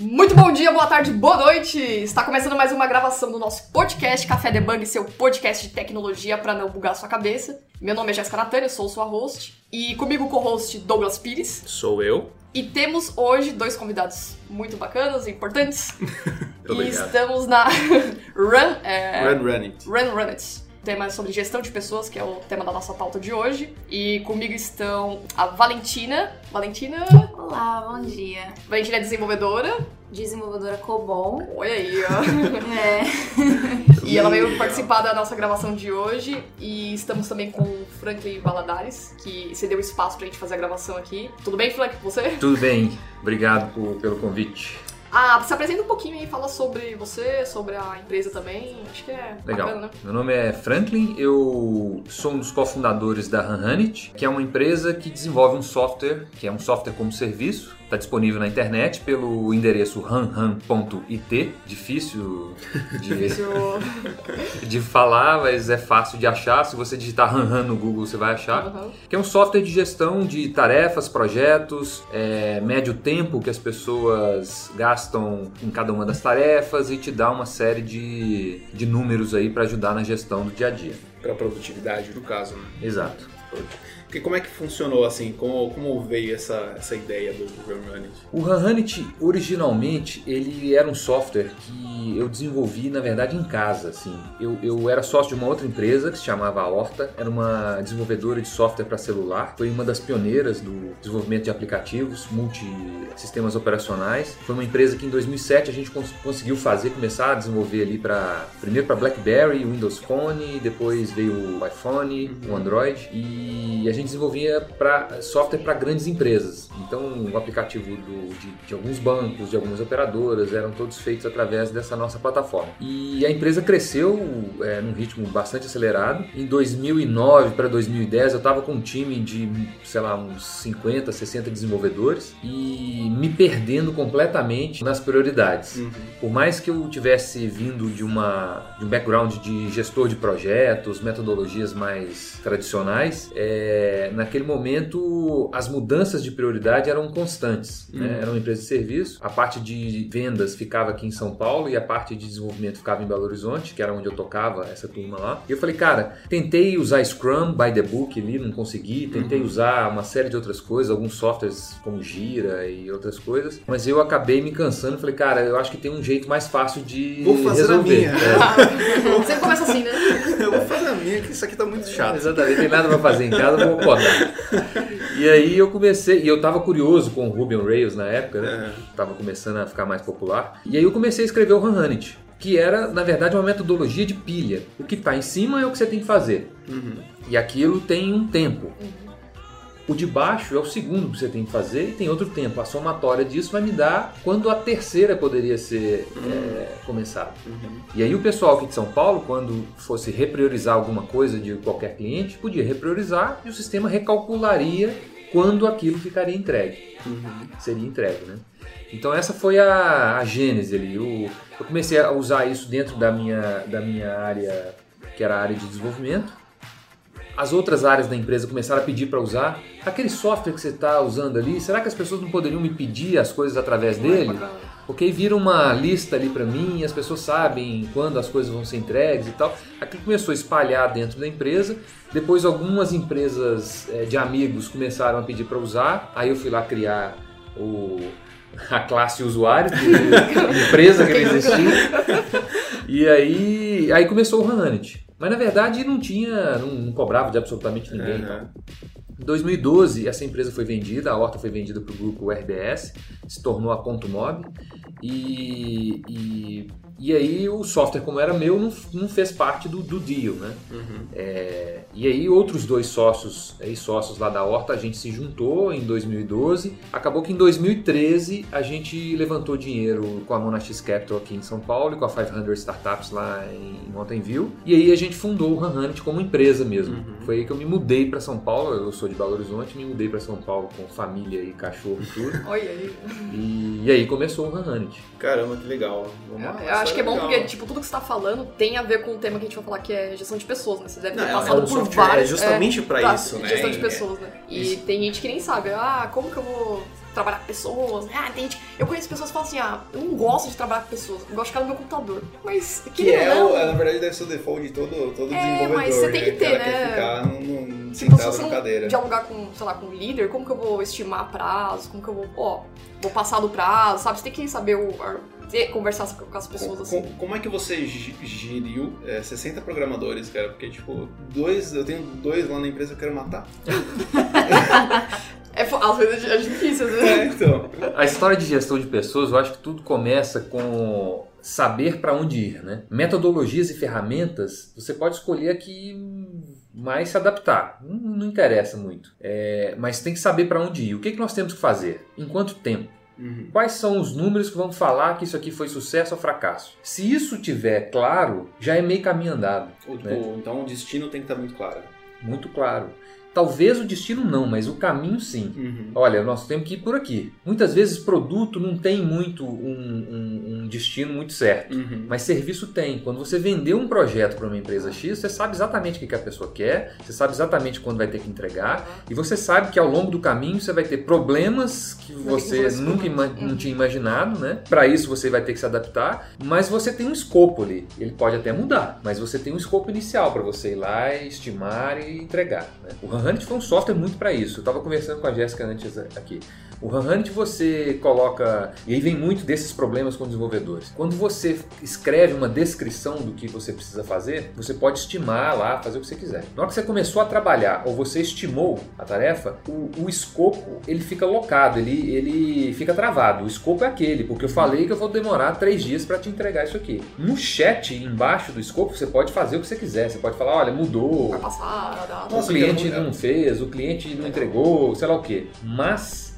Muito bom dia, boa tarde, boa noite! Está começando mais uma gravação do nosso podcast Café Debug, seu podcast de tecnologia para não bugar sua cabeça. Meu nome é Jéssica Natânia, sou sua host. E comigo o co-host Douglas Pires. Sou eu. E temos hoje dois convidados muito bacanas e importantes. e estamos na Run, é, Run Run It. Run Run It. Tema é sobre gestão de pessoas, que é o tema da nossa pauta de hoje. E comigo estão a Valentina. Valentina. Olá, bom dia. Valentina é desenvolvedora. Desenvolvedora Cobol. Oi aí, ó. É. E ela veio participar da nossa gravação de hoje. E estamos também com o Franklin Valadares, que cedeu espaço pra gente fazer a gravação aqui. Tudo bem, Frank, com você? Tudo bem, obrigado por- pelo convite. Ah, se apresenta um pouquinho aí, fala sobre você, sobre a empresa também. Acho que é Legal. bacana, né? Meu nome é Franklin, eu sou um dos cofundadores da Hanhanit, que é uma empresa que desenvolve um software, que é um software como serviço, está disponível na internet pelo endereço hanhan.it, difícil de, de falar, mas é fácil de achar. Se você digitar Hanhan no Google, você vai achar. Uhum. que é um software de gestão de tarefas, projetos, é, mede o tempo que as pessoas gastam em cada uma das tarefas e te dá uma série de, de números aí para ajudar na gestão do dia a dia. Para produtividade, no caso, né? Exato. Porque como é que funcionou assim? Como, como veio essa, essa ideia do Run Run It? O Hanhanit, originalmente, ele era um software que eu desenvolvi, na verdade, em casa, assim. Eu, eu era sócio de uma outra empresa que se chamava Horta, era uma desenvolvedora de software para celular, foi uma das pioneiras do desenvolvimento de aplicativos, multi-sistemas operacionais. Foi uma empresa que em 2007 a gente cons- conseguiu fazer, começar a desenvolver ali para primeiro para BlackBerry, Windows Phone, depois veio o iPhone, o Android e a gente desenvolvia pra, software para grandes empresas. Então, o aplicativo do- de, de alguns bancos, de algumas operadoras, eram todos feitos através dessa nossa plataforma. E a empresa cresceu é, num ritmo bastante acelerado. Em 2009 para 2010, eu estava com um time de, sei lá, uns 50, 60 desenvolvedores e me perdendo completamente nas prioridades. Por mais que eu tivesse vindo de, uma, de um background de gestor de projetos, metodologias mais tradicionais, é, naquele momento as mudanças de prioridade eram constantes. né? Era uma empresa de serviço, a parte de vendas ficava aqui em São Paulo e a parte de desenvolvimento ficava em Belo Horizonte, que era onde eu tocava essa turma lá. E eu falei, cara, tentei usar Scrum by the book ali, não consegui, tentei usar uma série de outras coisas, alguns softwares como Gira e outras coisas, mas eu acabei me cansando e falei, cara, eu acho que tem um jeito mais fácil de Vou fazer a resolver. minha. É. Sempre começa assim, né? Minha, que isso aqui tá muito chato. Exatamente, tem nada pra fazer em casa, vou podar. E aí eu comecei, e eu tava curioso com o Ruby on Rails na época, né? Tava começando a ficar mais popular. E aí eu comecei a escrever o Hanhanit, que era, na verdade, uma metodologia de pilha. O que tá em cima é o que você tem que fazer. E aquilo tem um tempo. O de baixo é o segundo que você tem que fazer e tem outro tempo. A somatória disso vai me dar quando a terceira poderia ser é, começada. E aí o pessoal aqui de São Paulo, quando fosse repriorizar alguma coisa de qualquer cliente, podia repriorizar e o sistema recalcularia quando aquilo ficaria entregue. Seria entregue, né? Então essa foi a, a gênese ali. Eu, eu comecei a usar isso dentro da minha, da minha área, que era a área de desenvolvimento. As outras áreas da empresa começaram a pedir para usar. Aquele software que você está usando ali, será que as pessoas não poderiam me pedir as coisas através dele? Porque aí vira uma lista ali para mim, as pessoas sabem quando as coisas vão ser entregues e tal. Aquilo começou a espalhar dentro da empresa. Depois algumas empresas eh, de amigos começaram a pedir para usar. Aí eu fui lá criar o, a classe usuário de empresa que não existia. E aí, aí começou o Hanit. Mas na verdade não tinha, não, não cobrava de absolutamente ninguém. Então. Em 2012, essa empresa foi vendida, a Horta foi vendida para o grupo RBS, se tornou a Ponto Mob. E, e, e aí o software, como era meu, não, não fez parte do, do deal, né? É, e aí outros dois sócios, ex-sócios lá da Horta, a gente se juntou em 2012. Acabou que em 2013 a gente levantou dinheiro com a Monax Capital aqui em São Paulo e com a 500 Startups lá em Mountain View. E aí a gente fundou o Hanhanit como empresa mesmo. Foi aí que eu me mudei para São Paulo, eu sou de Belo Horizonte, me mudei para São Paulo com família e cachorro e tudo. Olha aí. E, e aí começou o Hanhanit. Caramba, que legal. Vamos lá, Eu acho que é bom legal. porque, tipo, tudo que você tá falando tem a ver com o tema que a gente vai falar, que é gestão de pessoas, né? Você deve ter Não, é- passado é um por software vários. justamente é, pra isso, né? Gestão de É- pessoas, né? E isso. tem gente que nem sabe, ah, como que eu vou trabalhar com pessoas. Ah, tem gente, eu conheço pessoas que falam assim, ah, eu não gosto de trabalhar com pessoas, eu gosto de ficar no meu computador. Mas, Que querendo é, não, na verdade, deve ser o default de todo, todo É, desenvolvedor. mas você tem né? que ter, né? quer ficar num, num- Tipo, se sentado você na não cadeira. dialogar com, sei lá, com o líder, como que eu vou estimar prazo? Como que eu vou, ó, vou passar do prazo, sabe? Você tem que saber o, ter- conversar com as pessoas Com- assim. com- Como é que você geriu é, 60 programadores, cara? Porque, tipo, dois, eu tenho dois lá na empresa que eu quero matar. É, às vezes é difícil, às vezes. É, então. A história de gestão de pessoas, eu acho que tudo começa com saber para onde ir, né? Metodologias e ferramentas, você pode escolher a que mais se adaptar. Não, não interessa muito. É, mas tem que saber para onde ir. O que, que nós temos que fazer? Em quanto tempo? Uhum. Quais são os números que vão falar que isso aqui foi sucesso ou fracasso? Se isso tiver claro, já é meio caminho andado. O- né? o- então o destino tem que estar muito claro. Muito claro. Talvez o destino não, mas o caminho sim. Uhum. Olha, nós temos que ir por aqui. Muitas vezes produto não tem muito um, um- um destino muito certo. Uhum. Mas serviço tem. Quando você vender um projeto para uma empresa X, você sabe exatamente o que a pessoa quer, você sabe exatamente quando vai ter que entregar, e você sabe que ao longo do caminho você vai ter problemas que você nunca ima- problemas. não tinha imaginado, né? Para isso você vai ter que se adaptar, mas você tem um escopo ali. Ele pode até mudar, mas você tem um escopo inicial para você ir lá, e estimar e entregar. Né? O HunHunt foi um software muito para isso. Eu estava conversando com a Jéssica antes aqui. O HunHunt você coloca, e aí vem muito desses problemas com desenvolvedores. Quando você escreve uma descrição do que você precisa fazer, você pode estimar lá, fazer o que você quiser. Na hora que você começou a trabalhar ou você estimou a tarefa, o, o escopo ele fica locado, ele, ele fica travado. O escopo é aquele, porque eu falei que eu vou demorar três dias para te entregar isso aqui. No chat embaixo do escopo você pode fazer o que você quiser. Você pode falar, olha, mudou, Vai passar a data. o cliente que não fez, o cliente não entregou, sei lá o quê. Mas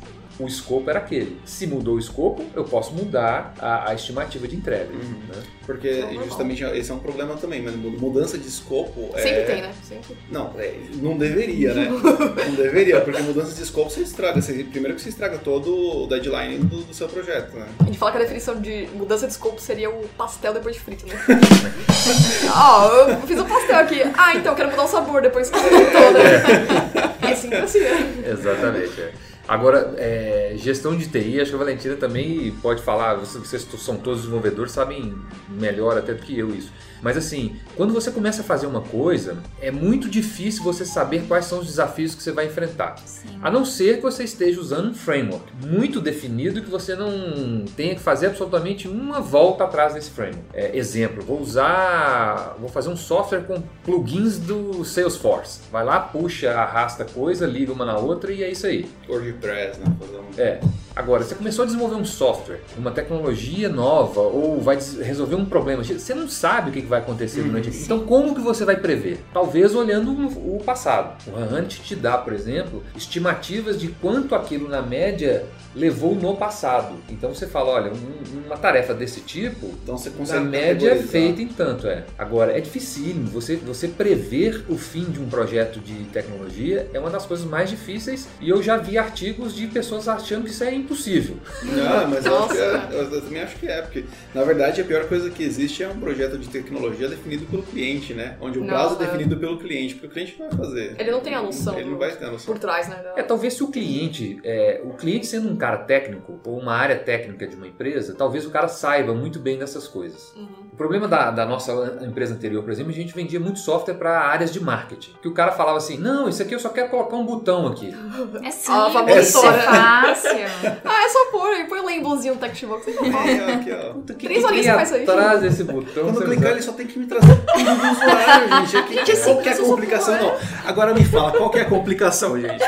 o escopo era aquele. Se mudou o escopo, eu posso mudar a, a estimativa de entrega. Uhum. né? Porque Normal. justamente esse é um problema também, mas mudança de escopo é... Sempre tem, né? Sempre. Não, é, não deveria, né? não deveria, porque mudança de escopo você estraga. Você, primeiro que você estraga todo o deadline do, do seu projeto, né? A gente fala que a definição de mudança de escopo seria o pastel depois de frito, né? Ó, eu fiz um pastel aqui. Ah, então, eu quero mudar o sabor depois que você fritou, né? É sempre assim, né? Exatamente. é. Agora, é, gestão de TI, acho que a Valentina também pode falar, vocês, vocês são todos desenvolvedores, sabem melhor até do que eu isso. Mas assim, quando você começa a fazer uma coisa, é muito difícil você saber quais são os desafios que você vai enfrentar. Sim. A não ser que você esteja usando um framework muito definido e que você não tenha que fazer absolutamente uma volta atrás desse framework. É, exemplo, vou usar, vou fazer um software com plugins do Salesforce. Vai lá, puxa, arrasta coisa, liga uma na outra e é isso aí. WordPress, né? Fazer um... É. Agora, você começou a desenvolver um software, uma tecnologia nova, ou vai resolver um problema, você não sabe o que vai acontecer Hum, durante sim. Então, como que você vai prever? Talvez olhando o passado. O Hunt te dá, por exemplo, estimativas de quanto aquilo na média levou no passado. Então você fala, olha, um- uma tarefa desse tipo, Então você na consegue média é feita em tanto, é. Agora, é dificílimo. Você, você prever o fim de um projeto de tecnologia é uma das coisas mais difíceis e eu já vi artigos de pessoas achando que isso é impossível. Não, mas eu, acho que é, eu, eu também acho que é, porque na verdade a pior coisa que existe é um projeto de tecnologia definido pelo cliente, né? Onde o Não, prazo é é. definido pelo cliente, porque o cliente não vai fazer. Ele não tem a noção Ele não do- vai ter a noção. Por trás, né? É, talvez se o cliente, é, o cliente sendo um cara técnico ou uma área técnica de uma empresa, talvez o cara saiba muito bem dessas coisas. Uhum. O problema da, da nossa empresa anterior, por exemplo, a gente vendia muito software para áreas de marketing. Que o cara falava assim, não, isso aqui eu só quero colocar um botão aqui. É simples, Ah, é fácil. Ah, é só pôr aí, põe o labelzinho no TextBox. Aqui, ó, aqui, ó. Puta, que Três horinhas faz isso aí. atrás desse botão. Quando clicar, ele só tem que me trazer tudo do usuário, gente. Aqui, Gente, é qual que a simples, eu só complicação? Não. Agora me fala, qual que é a complicação, gente?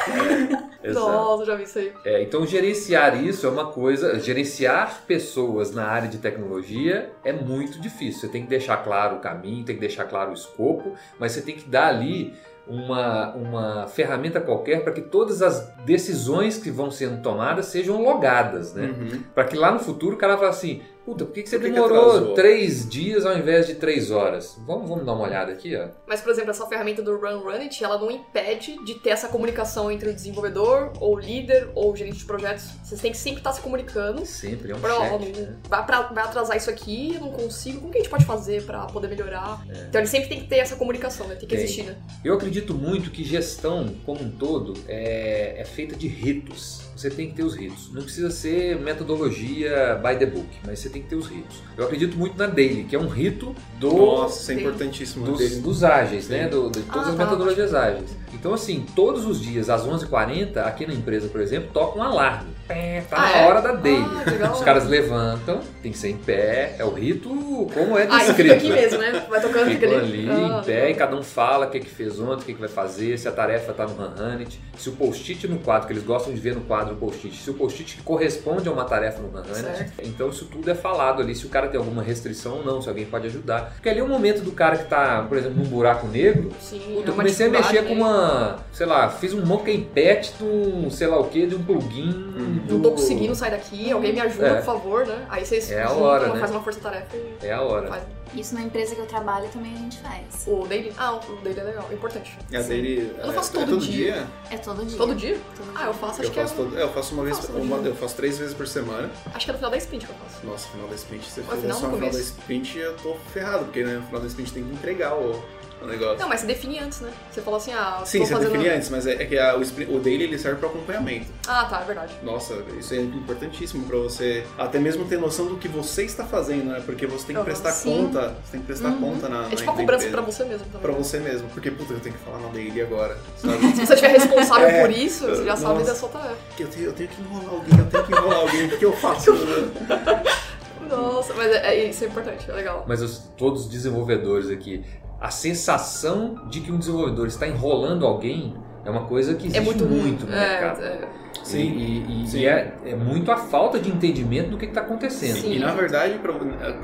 Exato. Nossa, já vi isso aí. É, então gerenciar isso é uma coisa, gerenciar pessoas na área de tecnologia é muito difícil. Você tem que deixar claro o caminho, tem que deixar claro o escopo, mas você tem que dar ali uma, uma ferramenta qualquer para que todas as decisões que vão sendo tomadas sejam logadas, né? Uhum. Para que lá no futuro o cara fale assim, Puta, por que, que você Por que que demorou atrasou? três dias ao invés de três horas? Vamos, vamos dar uma olhada aqui, ó. Mas, por exemplo, essa ferramenta do Run Run It, ela não impede de ter essa comunicação entre o desenvolvedor, ou o líder, ou o gerente de projetos. Vocês têm que sempre estar se comunicando. Sempre é um Pra, né? vai, pra- vai atrasar isso aqui, eu não consigo. Como que a gente pode fazer pra poder melhorar? Então ele sempre tem que ter essa comunicação, né? Tem que É. Tem. existir, né? Eu acredito muito que gestão, como um todo, é, é feita de ritos. Você tem que ter os ritos. Não precisa ser metodologia by the book, mas você tem que ter os ritos. Eu acredito muito na Daily, que é um rito do, Nossa, é importantíssimo. dos, dele. dos ágeis, né? Sim. Do- de todas Ah, as tá. metodologias ágeis. Então, assim, todos os dias, às 11h40, aqui na empresa, por exemplo, toca um alarme. Tá Ah, na é? hora da Daily. Ah, legal. Os caras levantam, tem que ser em pé, é o rito como é Ah, descrito. aqui mesmo, né? Vai tocando, fica Ficam ali. Ah, em pé e cada um fala o que, que fez ontem, o que, que vai fazer, se a tarefa está no Hanhanit, se o post-it no quadro, que eles gostam de ver no quadro o post-it, se o post-it corresponde a uma tarefa no Hanhanit. Então isso tudo é falado ali, se o cara tem alguma restrição ou não, se alguém pode ajudar. Porque ali é o momento do cara que tá, por exemplo, num buraco negro, Sim, Puta, é eu comecei a mexer com né? uma, sei lá, fiz um monkey patch de um, sei lá o que, de um plugin. Não tô conseguindo sair daqui, alguém me ajuda, É. por favor, né? Aí vocês É juntam, hora, né? faz uma força-tarefa e É a hora. faz. Isso na empresa que eu trabalho também a gente faz. O daily. Ah, o daily é legal, é importante. E a dele. Eu não faço é, todo é dia. É todo dia. Todo dia? Todo Ah, eu faço, acho Eu que é. faço, todo- é, eu faço uma vez, Faço uma- todo dia. eu faço três vezes por semana. Acho que é no final da sprint que eu faço. Nossa, final da sprint, se você fizer só no final da sprint, eu tô ferrado, porque né, no final da sprint tem que entregar o, o negócio. Não, mas você define antes, né? Você falou assim, ah, Sim, você fazendo... define antes, mas é, é que a- o, sprint- o daily ele serve para acompanhamento. Ah, tá, é verdade. Nossa, isso é importantíssimo para você até mesmo ter noção do que você está fazendo, né? Porque você tem que prestar sim. conta, você tem que prestar Uhum. conta na, É tipo uma cobrança pra você mesmo também. Pra você mesmo, porque puta, eu tenho que falar na daily agora, sabe? Se você estiver responsável É, por isso, você já sabe nossa. da sua tarefa. Eu, tenho, eu tenho que enrolar alguém, eu tenho que enrolar alguém, o que, que eu faço? né? Nossa, mas é, é- isso é importante, é legal. Mas os- todos os desenvolvedores aqui, a sensação de que um desenvolvedor está enrolando alguém é uma coisa que existe É muito muito no é, mercado. é. E, e- e- Sim. e é, é muito a falta de entendimento do que está acontecendo. Sim. E na verdade, pra-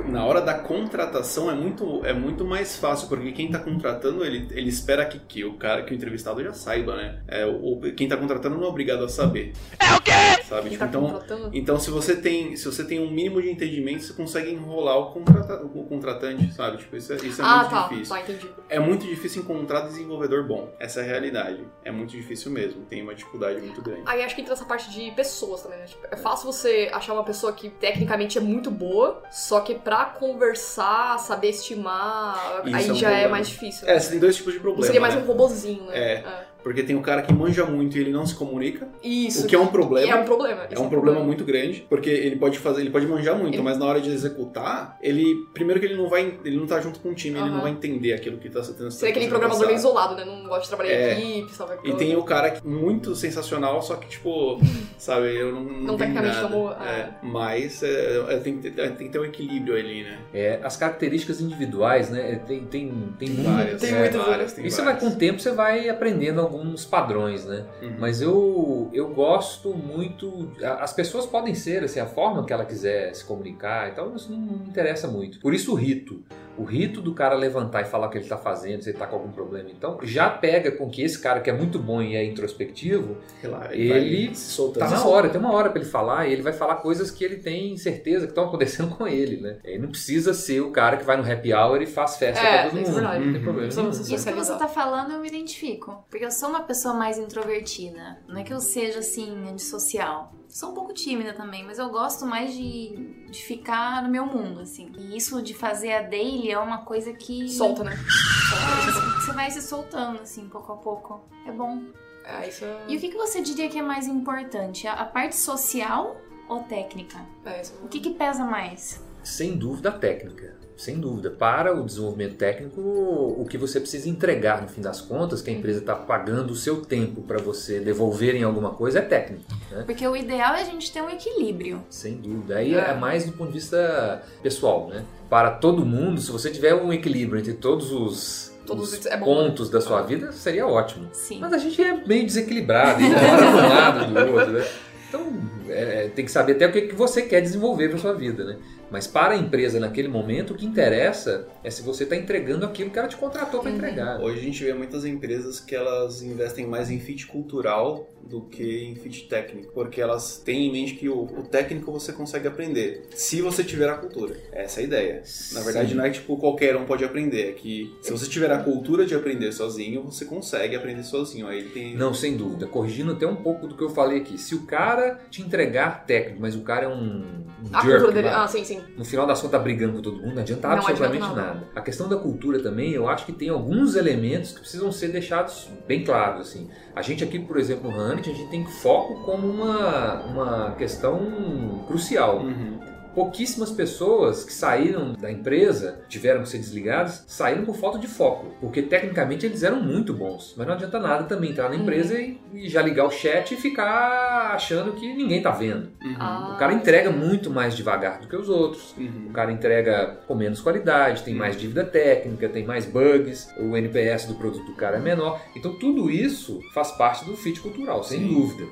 na hora da contratação é muito, é muito mais fácil, porque quem tá contratando, ele, ele espera que, que o cara, que o entrevistado já saiba, né? É, o, quem tá contratando não é obrigado a saber. É o quê? Sabe? Quem Tipo, tá então, contratando. então se você tem, se você tem um mínimo de entendimento, você consegue enrolar o, contrata, o contratante, sabe? Tipo, isso é, isso é ah, muito tá, difícil. tá, entendi. É muito difícil encontrar desenvolvedor bom. Essa é a realidade. É muito difícil mesmo. Tem uma dificuldade muito grande. Aí acho que entra essa parte de pessoas também, né? Tipo, é fácil você achar uma pessoa que tecnicamente é muito boa, só que pra conversar, saber estimar, Isso aí é um já é problema. mais difícil. É, né? você tem dois tipos de problema. seria mais né? um robozinho, né? É. Porque tem o cara que manja muito e ele não se comunica, Isso. o que é um problema. É um problema. É um problema muito grande, porque ele pode fazer, ele pode manjar muito, Ele- mas na hora de executar, ele primeiro que ele não vai, ele não tá junto com o time, ele Aham. não vai entender aquilo que tá sendo Seria aquele sendo programador meio isolado, né? Não gosta de trabalhar É. em equipe, sabe? E tem o cara que muito sensacional, só que tipo, sabe, eu não, não, tecnicamente tomou- É, mas é, é, tem, que ter, tem que ter um equilíbrio ali, né? É, as características individuais, né? Tem, tem, tem Várias, Tem é, muitas, várias, tem E você vai várias. com o tempo, você vai aprendendo alguns padrões, né? Uhum. Mas eu, eu gosto muito. As pessoas podem ser assim, a forma que ela quiser se comunicar, então isso não me interessa muito. Por isso o rito. O rito do cara levantar e falar o que ele está fazendo, se ele está com algum problema, então já pega com que esse cara que é muito bom e é introspectivo, Relaxa, ele vai se soltando. tá na hora, tem uma hora para ele falar e ele vai falar coisas que ele tem certeza que estão acontecendo com ele, né? Ele não precisa ser o cara que vai no happy hour e faz festa É, pra todo isso é mundo. verdade. Não tem Uhum. problema. Você Isso que você tá falando, eu me identifico. Porque eu sou uma pessoa mais introvertida. Não é que eu seja, assim, antissocial. Sou um pouco tímida também, mas eu gosto mais de, de ficar no meu mundo, assim. E isso de fazer a daily é uma coisa que... Solta, né? É, Você vai se soltando, assim, pouco a pouco. É bom. É, isso é. E o que, que você diria que é mais importante? A, a parte social ou técnica? É, isso O que, que pesa mais? Sem dúvida a técnica. Sem dúvida. Para o desenvolvimento técnico, o que você precisa entregar no fim das contas, que a empresa está pagando o seu tempo para você devolver em alguma coisa, é técnico. Né? Porque o ideal é a gente ter um equilíbrio. Sem dúvida. Aí É. é mais do ponto de vista pessoal. Né? Para todo mundo, se você tiver um equilíbrio entre todos os, Todos os é pontos da sua vida, seria ótimo. Sim. Mas a gente é meio desequilibrado, de um lado do outro, né? Então, é, tem que saber até o que, que você quer desenvolver para sua vida, né? Mas para a empresa naquele momento, o que interessa é se você está entregando aquilo que ela te contratou para Uhum. entregar. Hoje a gente vê muitas empresas que elas investem mais em fit cultural do que em fit técnico, porque elas têm em mente que o, o técnico você consegue aprender, se você tiver a cultura. Essa é a ideia. Na verdade, Sim. não é tipo qualquer um pode aprender, é que se você tiver a cultura de aprender sozinho, você consegue aprender sozinho. Aí tem Não, sem dúvida. Corrigindo até um pouco do que eu falei aqui. Se o cara te entregar técnico, mas o cara é um, um A jerk, cultura dele. Ah, sim, sim. no final das contas tá brigando com todo mundo, não adianta Não absolutamente adianta nada. nada. A questão da cultura também, eu acho que tem alguns elementos que precisam ser deixados bem claros. Assim. A gente aqui, por exemplo, no Honey, a gente tem foco como uma, uma questão crucial. Uhum. Pouquíssimas pessoas que saíram da empresa, tiveram que ser desligadas, saíram por falta de foco. Porque tecnicamente eles eram muito bons. Mas não adianta nada também entrar na Uhum. empresa e, e já ligar o chat e ficar achando que ninguém tá vendo. Uhum. Ah. O cara entrega muito mais devagar do que os outros. Uhum. O cara entrega com menos qualidade, tem mais dívida técnica, tem mais bugs, o NPS do produto do cara é menor. Então tudo isso faz parte do fit cultural, sem Sim. dúvida.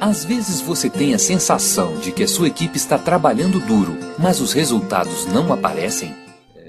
Às vezes você tem a sensação de que a sua equipe está trabalhando duro, mas os resultados não aparecem.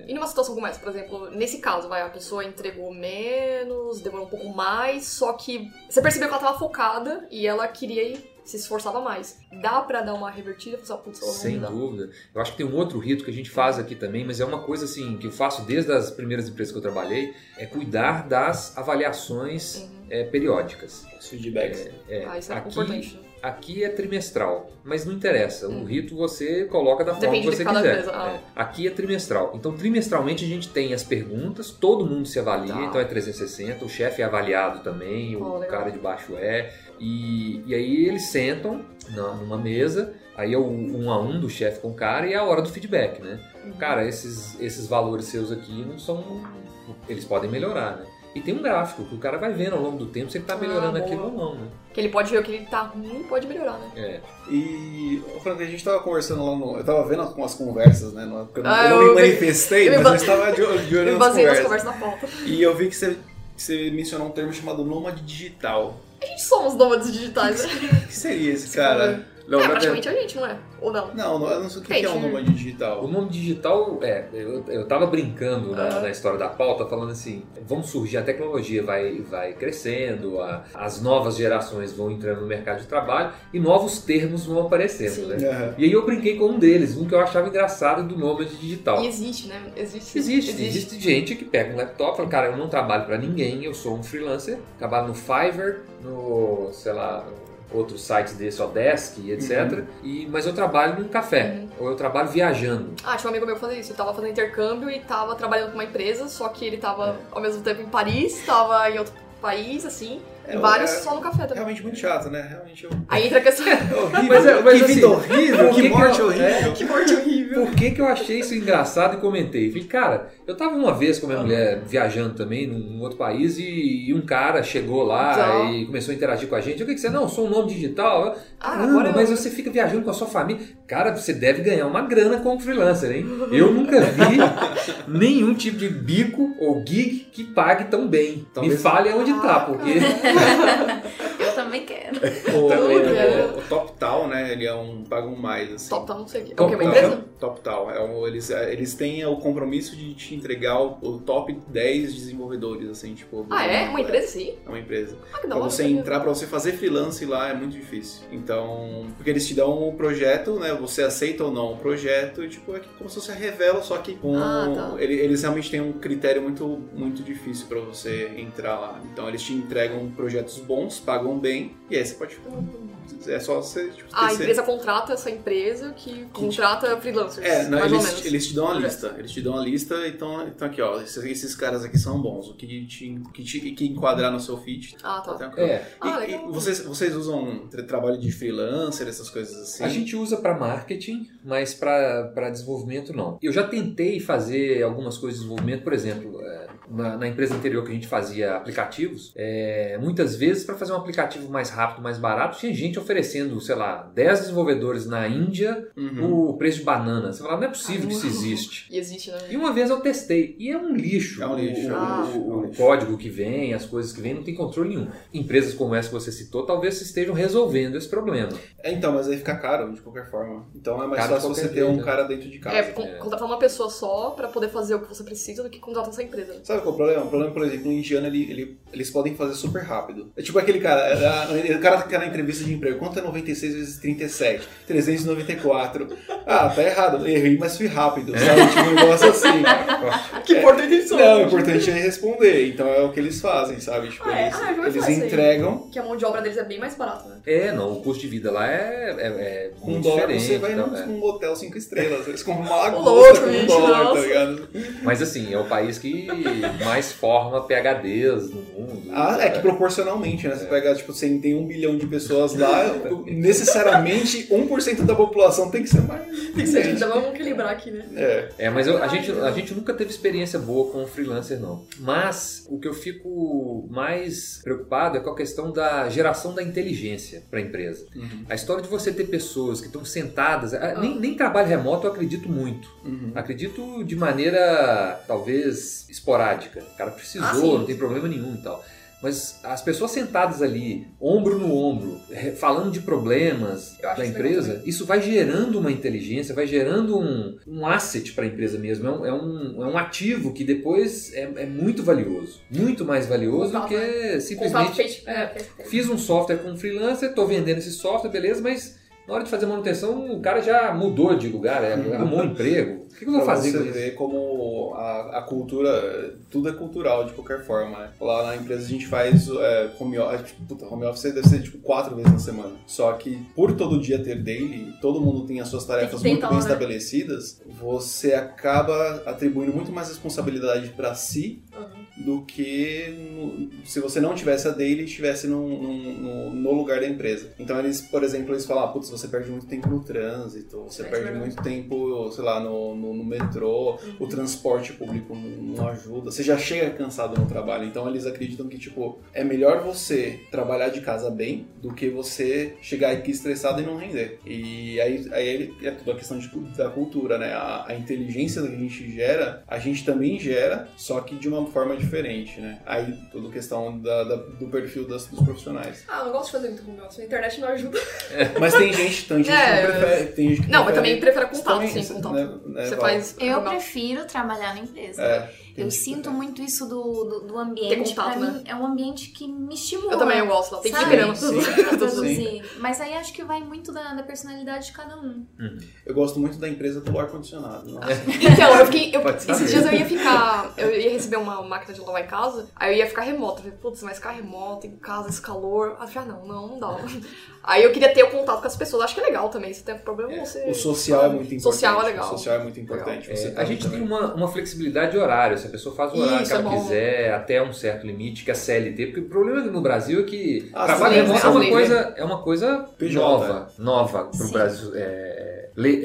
E numa situação como essa, por exemplo, nesse caso, vai, a pessoa entregou menos, demorou um pouco mais, só que você percebeu que ela tava focada e ela queria ir, se esforçava mais. Dá pra dar uma revertida e putz, Sem dúvida. Eu acho que tem um outro rito que a gente faz aqui também, mas é uma coisa assim que eu faço desde as primeiras empresas que eu trabalhei, é cuidar das avaliações Uhum. É, periódicas. Os feedbacks. É, Ah, isso é aqui, importante. Aqui é trimestral, mas não interessa. O Hum. rito você coloca da forma Depende que você quiser. empresa, ah. É. Aqui é trimestral. Então, trimestralmente a gente tem as perguntas, todo mundo se avalia, Tá. então é 360, o chefe é avaliado também, Oh, o legal. cara de baixo é. E, e aí eles sentam na- numa mesa, aí é o um a um do chefe com o cara e é a hora do feedback, né? Uhum. Cara, esses, esses valores seus aqui não são. Eles podem melhorar, né? E tem um gráfico que o cara vai vendo ao longo do tempo se ele tá Ah, melhorando boa. aquilo ou não, né? Que ele pode ver o que ele tá ruim e pode melhorar, né? É. E, ô, Franco, a gente tava conversando lá no. Eu tava vendo com as conversas, né? no- Eu não, Ah, eu não eu me me- manifestei, eu me mas eu estava de, de olho Eu nas baseei nas conversas. conversas na pauta. E eu vi que você, que você mencionou um termo chamado nômade digital. A gente somos nômades digitais, né? O que seria esse cara? Não, é, na praticamente a gente, não é? Ou não? Não, não, eu não sei o que, que é um nômade digital. O nome digital, é, eu, eu tava brincando na, Ah. na história da pauta, falando assim, vão surgir, a tecnologia vai, vai crescendo, a- as novas gerações vão entrando no mercado de trabalho e novos termos vão aparecendo, Sim. né? Aham. E aí eu brinquei com um deles, um que eu achava engraçado do nômade digital. E existe, né? Existe. Existe, existe gente que pega um laptop e fala, cara, eu não trabalho pra ninguém, eu sou um freelancer, trabalho no Fiverr, no, sei lá, outros sites desse, Odesk, etc. E, mas eu trabalho num café, Uhum. ou eu trabalho viajando. Ah, tinha um amigo meu fazia isso. Ele tava fazendo intercâmbio e tava trabalhando com uma empresa, só que ele tava É. ao mesmo tempo em Paris, tava em outro país, assim, É, vários é- só no café também. Realmente muito chato, né? Realmente eu... Aí entra a questão. é horrível. Mas é- mas que assim, vida horrível, que, que que morte eu- horrível. que morte horrível. Por que, que eu achei isso engraçado e comentei? Falei, cara, eu tava uma vez com a minha mulher viajando também num, num outro país e, e um cara chegou lá Então. e começou a interagir com a gente. O que, que você, não, sou um nome digital. Ah, Caramba, agora eu- mas você fica viajando com a sua família. Cara, você deve ganhar uma grana como freelancer, hein? Eu nunca vi nenhum tipo de bico ou gig que pague tão bem. Talvez- Me fale onde tá, Ah, porque. ハハハハ! O, Também, né? o, o Top Tal, né? Ele é um. pagam mais, assim. Top, tá, não sei o quê. É o Top? Uma empresa? Top Tal. É um, eles, é, eles têm o compromisso de te entregar o, o top 10 desenvolvedores, assim, tipo. Ah, é? Uma empresa, sim? É uma empresa. Ah, que da Pra hora. você entrar, pra você fazer freelance lá é muito difícil. Então, porque eles te dão o projeto, né? Você aceita ou não o projeto, e tipo, é que como se você revela, só que com. Ah, tá. ele- Eles realmente têm um critério muito, muito difícil pra você entrar lá. Então, eles te entregam projetos bons, pagam bem, e aí você pode. É só você. Tipo, Ah, a empresa contrata essa empresa que contrata freelancers. É, não, mais ou eles, menos. eles te dão uma lista. Eles te dão uma lista, então, então aqui, ó, esses, esses caras aqui são bons. O que te, que te que enquadrar no seu feed. Ah, tá. tranquilo. É, Ah, E- e, legal. vocês, vocês usam tra- trabalho de freelancer, essas coisas assim? a gente usa para marketing, mas para desenvolvimento não. Eu já tentei fazer algumas coisas de desenvolvimento, por exemplo, é, na, na empresa anterior que a gente fazia aplicativos, é, muitas vezes para fazer um aplicativo mais rápido, mais barato, tinha gente oferecendo, sei lá, 10 desenvolvedores na Índia Uhum. o preço de banana. Você fala, não é possível que isso existe. E existe, né? E uma vez eu testei, e é um lixo. É um lixo, O, é um Ah. lixo, é um o- o código que vem, as coisas que vêm, não tem controle nenhum. Empresas como essa que você citou, talvez estejam resolvendo esse problema. É, então, mas aí fica caro de qualquer forma. Então é mais Caro fácil você ter um cara dentro de casa. É, con- contratar uma pessoa só pra poder fazer o que você precisa do que contratar essa empresa. né? Sabe qual é o problema? O problema, por exemplo, o indiano, ele, ele- eles podem fazer super rápido. É tipo aquele cara, é, o cara que tá na entrevista de emprego, quanto é 96 vezes 37? 394. Ah, tá errado, errei, mas fui rápido, sabe? Tipo um negócio assim. Que importante isso. Não, o importante é responder, então é o que eles fazem, sabe? Tipo, Ah, é? eles, Ah, ouvi eles isso aí. entregam, Que a mão de obra deles é bem mais barata, né? É, não, o custo de vida lá é, é, é com um muito dólar diferente. você vai então, num, é. num hotel 5 estrelas, eles compram uma lagosta com um dólar, nossa. tá ligado? Mas assim, é o país que mais forma PHDs no mundo. Ah, é que proporcionalmente, né? Você pega, tipo, você tem um bilhão de pessoas lá, necessariamente 1% da população tem que ser mais. Tem que ser, gente, vamos equilibrar aqui, né? É. É, mas eu- a, gente, a gente nunca teve experiência boa com freelancer, não. Mas o que eu fico mais preocupado é com a questão da geração da inteligência para a empresa. Uhum. A história de você ter pessoas que estão sentadas, ah, nem, nem trabalho remoto eu acredito muito. Uhum. Acredito de maneira talvez esporádica. O cara precisou, Ah, não tem problema nenhum e tal. Mas as pessoas sentadas ali, ombro no ombro, re- falando de problemas da empresa, isso vai gerando uma inteligência, vai gerando um, um asset para a empresa mesmo. É um, é, um, é um ativo que depois é, é muito valioso. Muito mais valioso do que Contato simplesmente. é. Fiz um software com um freelancer, estou vendendo esse software, beleza, mas na hora de fazer manutenção o cara já mudou de lugar, é, arrumou um emprego. O que, que eu vou Pra fazer você com isso? ver como a, a cultura, tudo é cultural de qualquer forma, né? Lá na empresa a gente faz é, home office, tipo, puta, home office deve ser tipo quatro vezes na semana. Só que por todo dia ter daily, todo mundo tem as suas tarefas muito bem né? estabelecidas, você acaba atribuindo muito mais responsabilidade pra si Uhum. Do que no- se você não tivesse a daily e estivesse no, no lugar da empresa. Então eles, por exemplo, eles falam, ah, putz, você perde muito tempo no trânsito, você É, perde é muito tempo, sei lá, no, no, no metrô, o transporte público não, não ajuda, você já chega cansado no trabalho. Então eles acreditam que, tipo, é melhor você trabalhar de casa bem do que você chegar aqui estressado e não render. E aí, aí é tudo a questão de, da cultura, né? A, a inteligência que a gente gera, a gente também gera, só que de uma forma diferente, né? Aí tudo questão da, da- do perfil das, dos profissionais. Ah, eu não gosto de fazer muito home office. A internet não ajuda. Mas tem gente, tem gente É, que não prefere. Tem gente que Não, mas prefere- também prefere contato, também- sim, você- contato. né, né, Você faz. Eu home prefiro trabalhar na empresa. É, Eu sinto prefere. muito isso do, do, do ambiente. contato, pra né? mim, é um ambiente que me estimula. Eu também eu gosto lá. Tem sim. pra produzir. Mas aí acho que vai muito da, da personalidade de cada um. Eu gosto muito da empresa do ar-condicionado. nossa. Então, eu fiquei. eu- esses dias eu ia ficar. Eu ia receber uma máquina de lavar em casa, aí eu ia ficar remoto. Eu falei, putz, mas ficar remoto, em casa, esse calor. Aí eu falei, ah, não, não, não dá. Aí eu queria ter o contato com as pessoas. Acho que é legal também. Se tem problema, você. O social é muito importante. Social é legal. O social é muito importante. É, Você a tá gente também. tem uma, uma flexibilidade de horário. Se a pessoa faz o horário Isso, que ela é quiser, até um certo limite, que é CLT. Porque o problema no Brasil é que Ah, trabalho remoto é uma coisa, é uma coisa PJ, nova, nova para o Sim. Brasil. É,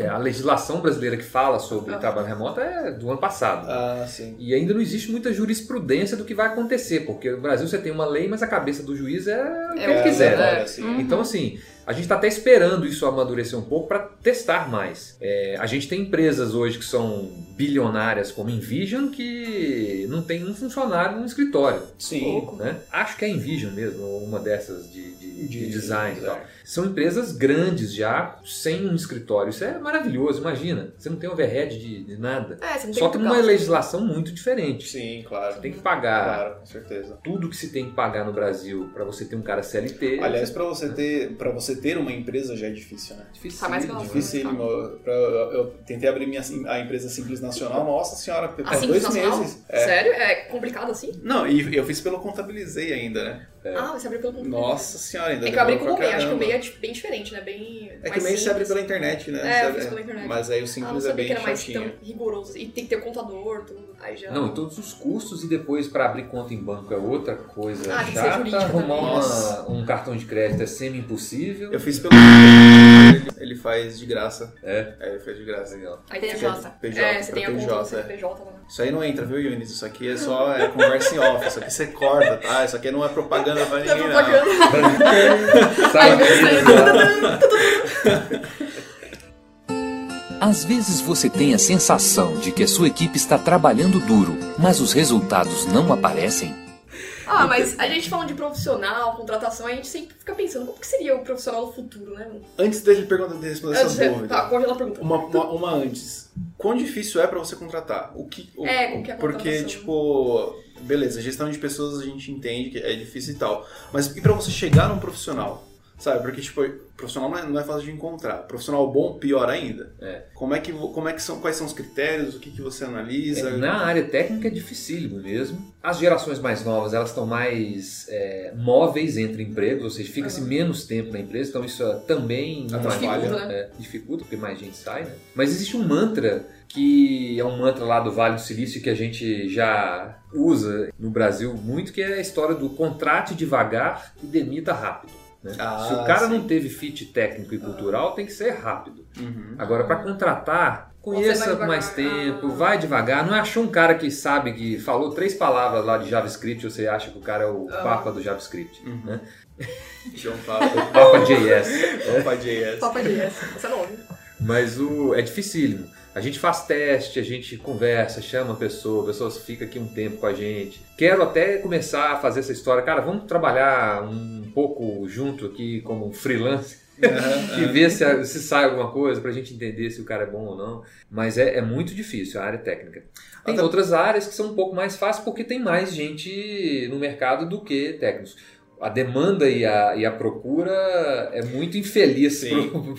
a legislação brasileira que fala sobre Ah. trabalho remoto é do ano passado. Ah, sim. E ainda não existe muita jurisprudência do que vai acontecer, porque no Brasil você tem uma lei, mas a cabeça do juiz é o que É, ele é, quiser. é. né? assim. Então, assim, a gente está até esperando isso amadurecer um pouco para testar mais. É, a gente tem empresas hoje que são bilionárias, como Envision, que não tem um funcionário no escritório. Sim. Pouco. Né? Acho que é a Envision mesmo, uma dessas de, de- de design e tal. São empresas grandes já, sem um escritório. Isso é maravilhoso, imagina. Você não tem overhead de, de nada. É, você não tem Só que gasto. legislação muito diferente. Sim, claro. Você tem que pagar Claro, com certeza. tudo que se tem que pagar no Brasil para você ter um cara CLT. Aliás, pra você ter, para você ter uma empresa já é difícil, né? difícil. Tá mais. Dificílimo. Pra- Eu, eu tentei abrir minha, a empresa Simples Nacional, nossa senhora, A faz Simples dois Nacional? meses. É. Sério? É complicado assim? Não, e eu fiz pelo Contabilizei ainda, né? Ah, você abriu pelo Google. Nossa senhora, ainda É que eu abri com o MEI, acho que o. MEI é bem diferente, né? Bem. É que o MEI se abre pela internet, né? É, eu fiz pela internet. Mas aí o Ah, não Simples é sabia bem que era mais chatinho. tão rigoroso. E tem que ter o contador, tudo. Aí já. Não, e todos os custos e depois para abrir conta em banco é outra coisa Ah, chata. Arrumar uma- um cartão de crédito é semi-impossível. Eu fiz pelo ele, faz de graça. É. É, ele faz de graça. Legal. Aí tem PJ. PJ, É, você tem PJ, é. CNPJ lá. Isso aí não entra, viu, Yunis? Isso aqui é só é conversa em off. Isso aqui você corta, tá? Isso aqui não é propaganda pra Não é ninguém, não. propaganda. Sabe aquele- Às vezes você tem a sensação de que a sua equipe está trabalhando duro, mas os resultados não aparecem. Ah, mas a gente falando de profissional, contratação, a gente sempre fica pensando, como que seria o profissional no futuro, né? Antes dele perguntar de responder Antes essa dúvida. Tá, congela a pergunta. Uma, uma, uma antes. Quão difícil é pra você contratar? O que, o- É, como que é a Porque, tipo, beleza, gestão de pessoas a gente entende que é difícil e tal. Mas e pra você chegar num profissional? Sabe? Porque, tipo, profissional não é, não é fácil de encontrar. Profissional bom, pior ainda. É. Como é que, como é que são, quais são os critérios, o que, que você analisa? É, na área técnica é dificílimo mesmo. As gerações mais novas, elas estão mais é, móveis entre empregos, ou seja, fica-se menos tempo na empresa, então isso ah, também Atrapalha. Dificulta, né? É, dificulta, porque mais gente sai, né? Mas existe um mantra que é um mantra lá do Vale do Silício que a gente já usa no Brasil muito, que é a história do contrate devagar e demita rápido. Né? Ah, Se o cara sim. não teve fit técnico e cultural, tem que ser rápido. Uhum. Agora, para contratar, conheça devagar. mais tempo, Ah. vai devagar. Não é achou um cara que sabe que falou três palavras lá de JavaScript, você acha que o cara é o Ah. papa do JavaScript. Uhum. Né? João Paulo. Papa JS. Opa, JS. Papo de essa. Você não ouve. Mas o, é dificílimo. A gente faz teste, a gente conversa, chama a pessoa, a pessoa fica aqui um tempo com a gente. Quero até começar a fazer essa história. Cara, vamos trabalhar um pouco junto aqui como freelance Uhum, e ver se, se sai alguma coisa pra gente entender se o cara é bom ou não. Mas é, é muito difícil a área técnica. Tem Até- outras áreas que são um pouco mais fáceis porque tem mais gente no mercado do que técnicos. A demanda e a, e a procura é muito infeliz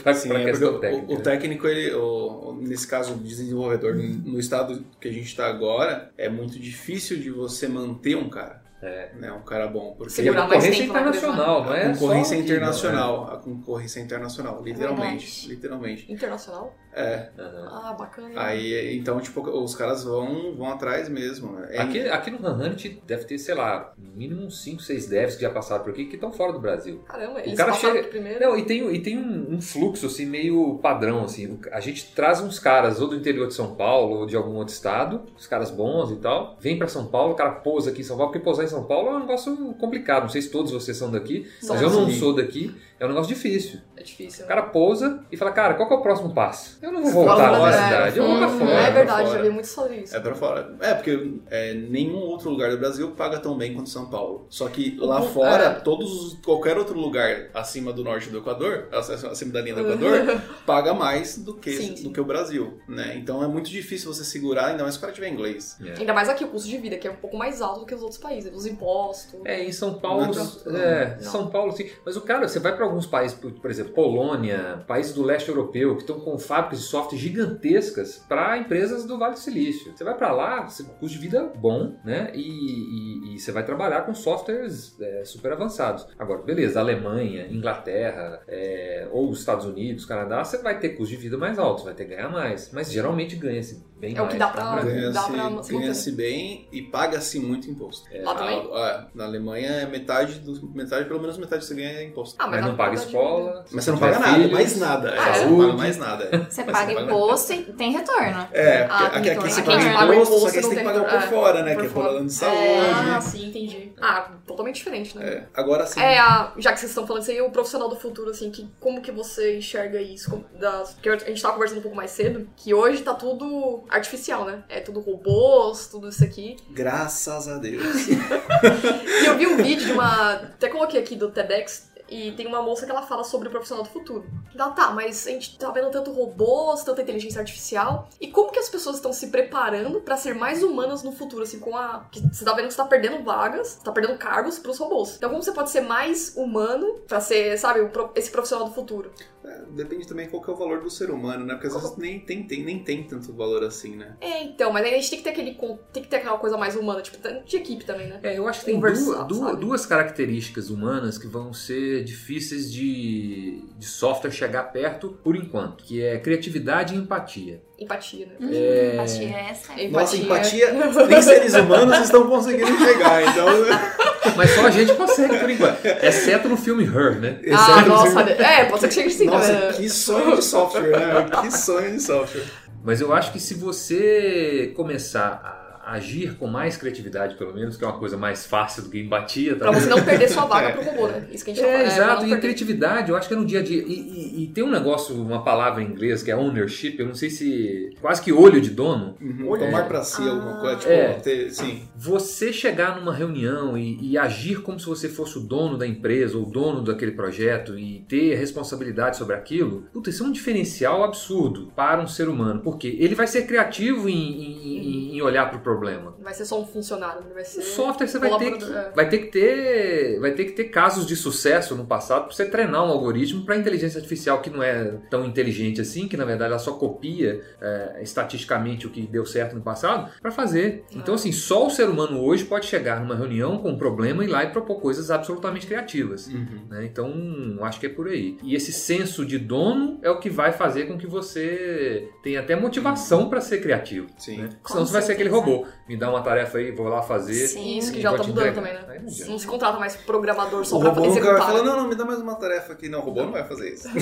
para a é questão o- técnica. o, o né? técnico, ele, o- o- nesse caso de desenvolvedor, no estado que a gente está agora, é muito difícil de você manter um cara. É. Né, um cara bom. Porque E a concorrência internacional, não a é? concorrência só aqui, internacional. A concorrência internacional, literalmente. verdade. literalmente. Internacional? É. Aham. Ah, bacana. Aí, então, tipo, os caras vão, vão atrás mesmo. né? É- Aqui, aqui no Hanhunt deve ter, sei lá, no mínimo uns 5, 6 devs que já passaram por aqui que estão fora do Brasil. Caramba, eles cara passaram chega- primeiro. Não, e tem, e tem um, um fluxo assim meio padrão assim. A gente traz uns caras ou do interior de São Paulo ou de algum outro estado, os caras bons e tal, vem pra São Paulo, o cara pousa aqui em São Paulo, porque pousar em São Paulo é um negócio complicado. Não sei se todos vocês são daqui, mas eu não sim. sou daqui. É um negócio difícil. É difícil. O cara pousa e fala, cara, qual que é o próximo passo? Eu não vou voltar é, cidade, eu vou pra fora. É pra verdade, já vi muito sobre isso. É pra fora. É, porque é, nenhum outro lugar do Brasil paga tão bem quanto São Paulo. Só que lá Uhum, fora, é. todos, os- qualquer outro lugar acima do norte do Equador, acima da linha do Equador, paga mais do que, Sim, sim. do que o Brasil, né? Então é muito difícil você segurar, ainda mais se o cara tiver inglês. É. Ainda mais aqui, o custo de vida, que é um pouco mais alto do que os outros países. Os impostos. É, em São Paulo, Não é é, não. São Paulo sim. Mas o cara, você vai para alguns países, por, exemplo, Polônia, países do leste europeu, que estão com fábricas de software gigantescas para empresas do Vale do Silício. Você vai para lá, você, custo de vida bom, né? E, e- e você vai trabalhar com softwares é, super avançados. Agora, beleza, Alemanha, Inglaterra, é, ou os Estados Unidos, Canadá, você vai ter custo de vida mais alto, vai ter que ganhar mais. Mas geralmente ganha-se bem É o mais. que dá pra- no Ah, Brasil. dá pra Ganha-se ganha-se bem e paga-se muito imposto. Lá também? A- a- na Alemanha é metade, do, metade, pelo menos metade que você ganha é imposto. Ah, Mas a não paga escola. Mas se você não paga nada, mais nada. É, Ah, você é? não paga mais nada. é. Você Mas paga imposto e tem retorno. É, Ah, aqui, aqui você paga imposto, só que você tem que pagar por retorno. fora, né? Que é fora. plano de saúde. Ah, sim, entendi. Ah, totalmente diferente, né? É, Agora sim. É, já que vocês estão falando isso aí, o profissional do futuro, assim, que, como que você enxerga isso? Como- das, porque a gente tava conversando um pouco mais cedo, que hoje tá tudo artificial, né? É tudo robôs, tudo isso aqui. Graças a Deus. E eu vi um vídeo de uma. Até coloquei aqui do TEDx. E tem uma moça que ela fala sobre o profissional do futuro. Ela, tá, mas a gente tá vendo tanto robôs, tanta inteligência artificial. E como que as pessoas estão se preparando pra ser mais humanas no futuro, assim, com a. que você tá vendo que você tá perdendo vagas, você tá perdendo cargos pros robôs. Então, como você pode ser mais humano pra ser, sabe, esse profissional do futuro? É, depende também qual que é o valor do ser humano, né? Porque às vezes nem tem, tem- nem tem tanto valor assim, né? É, então, mas aí a gente tem que ter aquele. tem que ter aquela coisa mais humana, tipo, de equipe também, né? É, eu acho que tem Conversar, du- du- sabe? duas características humanas que vão ser difíceis de, de software chegar perto por enquanto, que é criatividade e empatia. Empatia, né? É. Empatia é essa. Empatia. Nossa, empatia, nem seres humanos estão conseguindo chegar, então. Mas só a gente consegue por enquanto, exceto no filme Her, né? Ah, Exceto nossa, no- é, pode ser que chegue sim, Nossa, né? que sonho de software, né? Que sonho de software. Mas eu acho que se você começar agir com mais criatividade, pelo menos, que é uma coisa mais fácil do que empatia. Pra Também. você não perder sua vaga É. pro robô, né? Isso que a gente tá É, falando. exato, não e criatividade, eu acho que é no dia a dia. E, e- e tem um negócio, uma palavra em inglês que é ownership, eu não sei se. quase que olho de dono. Uhum, Olha. Tomar pra si alguma coisa, tipo, É. ter, sim. Você chegar numa reunião e, e agir como se você fosse o dono da empresa ou o dono daquele projeto e ter responsabilidade sobre aquilo, puta, isso é um diferencial absurdo para um ser humano, porque ele vai ser criativo em, em- em- em olhar para o problema. Não vai ser só um funcionário, vai ser. O software você vai ter, que, é. vai ter que ter vai ter que ter casos de sucesso no passado para você treinar um algoritmo para inteligência artificial que não é tão inteligente assim, que na verdade ela só copia é, estatisticamente o que deu certo no passado para fazer. Então assim, só o ser humano hoje pode chegar numa reunião com um problema e ir lá e propor coisas absolutamente criativas. Uhum. né? Então, acho que é por aí. E esse senso de dono é o que vai fazer com que você tenha até motivação para ser criativo. Sim. Né? Senão você vai ser aquele robô. Me dá uma tarefa aí, vou lá fazer. Sim. Isso que já tá mudando também, né? Aí não adianta. Não se contrata mais programador só O pra robô executar. falar, né? não, não, me dá mais uma tarefa aqui. Não, o robô não vai fazer isso.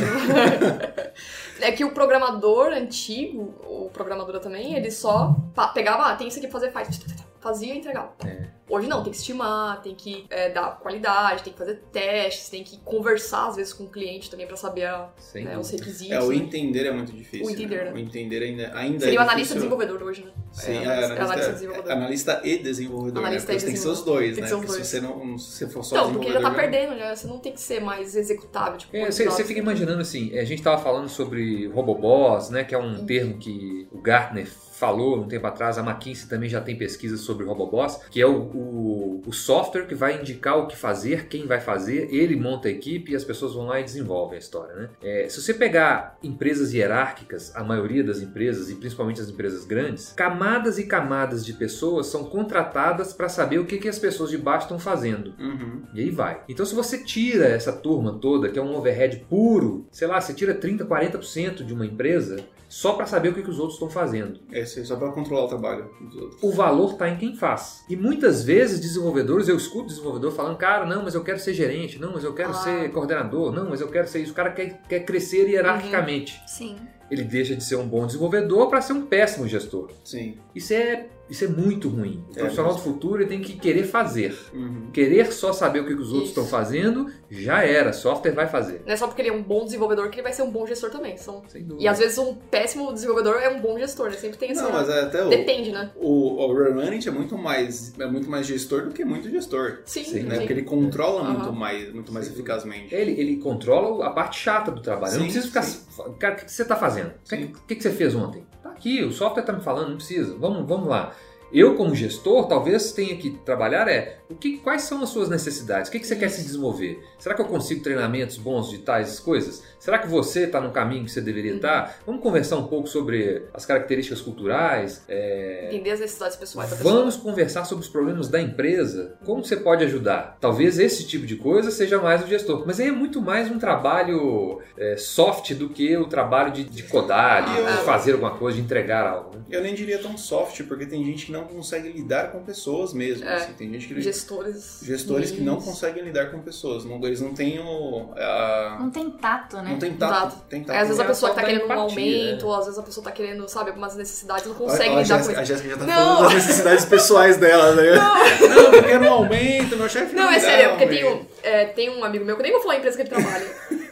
É que o programador antigo, ou programadora também, ele só pegava, ah, tem isso aqui pra fazer, faz. Fazia e entregava. É. Hoje não, tem que estimar, tem que é, dar qualidade, tem que fazer testes, tem que conversar às vezes com o cliente também pra saber né, os requisitos. É, o né? entender é muito difícil. O entender, né? né? O entender ainda, ainda Seria é o analista difícil. desenvolvedor hoje, né? Sim, É, é, analista analista, desenvolvedor. analista e desenvolvedor, Analista né? e tem que ser os dois, Tem né? Porque dois. se você não se você for só Então, porque já tá perdendo, já. Você não tem que ser mais executável, tipo, É, você, fica imaginando assim, a gente estava falando sobre roboboss, né, que é um termo que o Gartner falou um tempo atrás, a McKinsey também já tem pesquisas sobre roboboss, que é o, o, o software que vai indicar o que fazer, quem vai fazer, ele monta a equipe e as pessoas vão lá e desenvolvem a história. Né? É, se você pegar empresas hierárquicas, a maioria das empresas, e principalmente as empresas grandes, camadas e camadas de pessoas são contratadas para saber o que, que as pessoas de baixo estão fazendo. Uhum. E aí vai. Então, se você tira essa turma toda, que é um overhead puro, sei lá, você tira 30, 40% de uma empresa só para saber o que, que os outros estão fazendo. Esse é só pra controlar o trabalho dos outros. O valor está em quem faz. E muitas vezes, desenvolvedores, eu escuto desenvolvedor falando, cara, não, mas eu quero ser gerente, não, mas eu quero Ah. ser coordenador, não, mas eu quero ser isso. O cara quer, quer crescer hierarquicamente. Sim. Ele deixa de ser um bom desenvolvedor para ser um péssimo gestor. Sim. Isso é, isso é muito ruim. O É profissional do futuro ele tem que querer fazer. Uhum. Querer só saber o que os outros Isso. estão fazendo, já era. Software vai fazer. Não é só porque ele é um bom desenvolvedor que ele vai ser um bom gestor também. São... Sem dúvida. E às vezes um péssimo desenvolvedor é um bom gestor, né? Sempre tem esse. Não, mas é até o, Depende, né? o, o é muito mais é muito mais gestor do que muito gestor. Sim, Sim, Né? sim. Porque ele controla Aham. muito mais, muito mais Sim. eficazmente. Ele, ele controla a parte chata do trabalho. Eu não Sim, preciso ficar. sim. Cara, o que você está fazendo? O que, Sim. que, que você fez ontem? Aqui, o software está me falando, não precisa. Vamos, vamos lá. Eu, como gestor, talvez tenha que trabalhar é o que, quais são as suas necessidades? O que, que você quer se desenvolver? Será que eu consigo treinamentos bons de tais coisas? Será que você está no caminho que você deveria Uhum. estar? Vamos conversar um pouco sobre as características culturais. é, Entender as necessidades pessoais da pessoa. Vamos conversar sobre os problemas da empresa. Como você pode ajudar? Talvez esse tipo de coisa seja mais o gestor. Mas aí é muito mais um trabalho é, soft do que o trabalho de, de codar, de, Ah, de fazer alguma coisa, de entregar algo. né? Eu nem diria tão soft, porque tem gente que não consegue lidar com pessoas mesmo. É. assim. Tem gente que Gestores. gestores que não conseguem lidar com pessoas. Não, eles não têm o. a- Não tem tato, né? não tem tato. Tem tato. às vezes a É a pessoa que tá querendo um empatia, aumento, é. ou às vezes a pessoa tá querendo, sabe, algumas necessidades, não consegue olha a lidar com Jéssica- isso. A Jéssica já tá Não. falando das necessidades pessoais dela, né? Não, eu quero um aumento, meu chefe Não, me é sério, porque um tem um, é, tem um amigo meu, que eu nem vou falar a empresa que ele trabalha,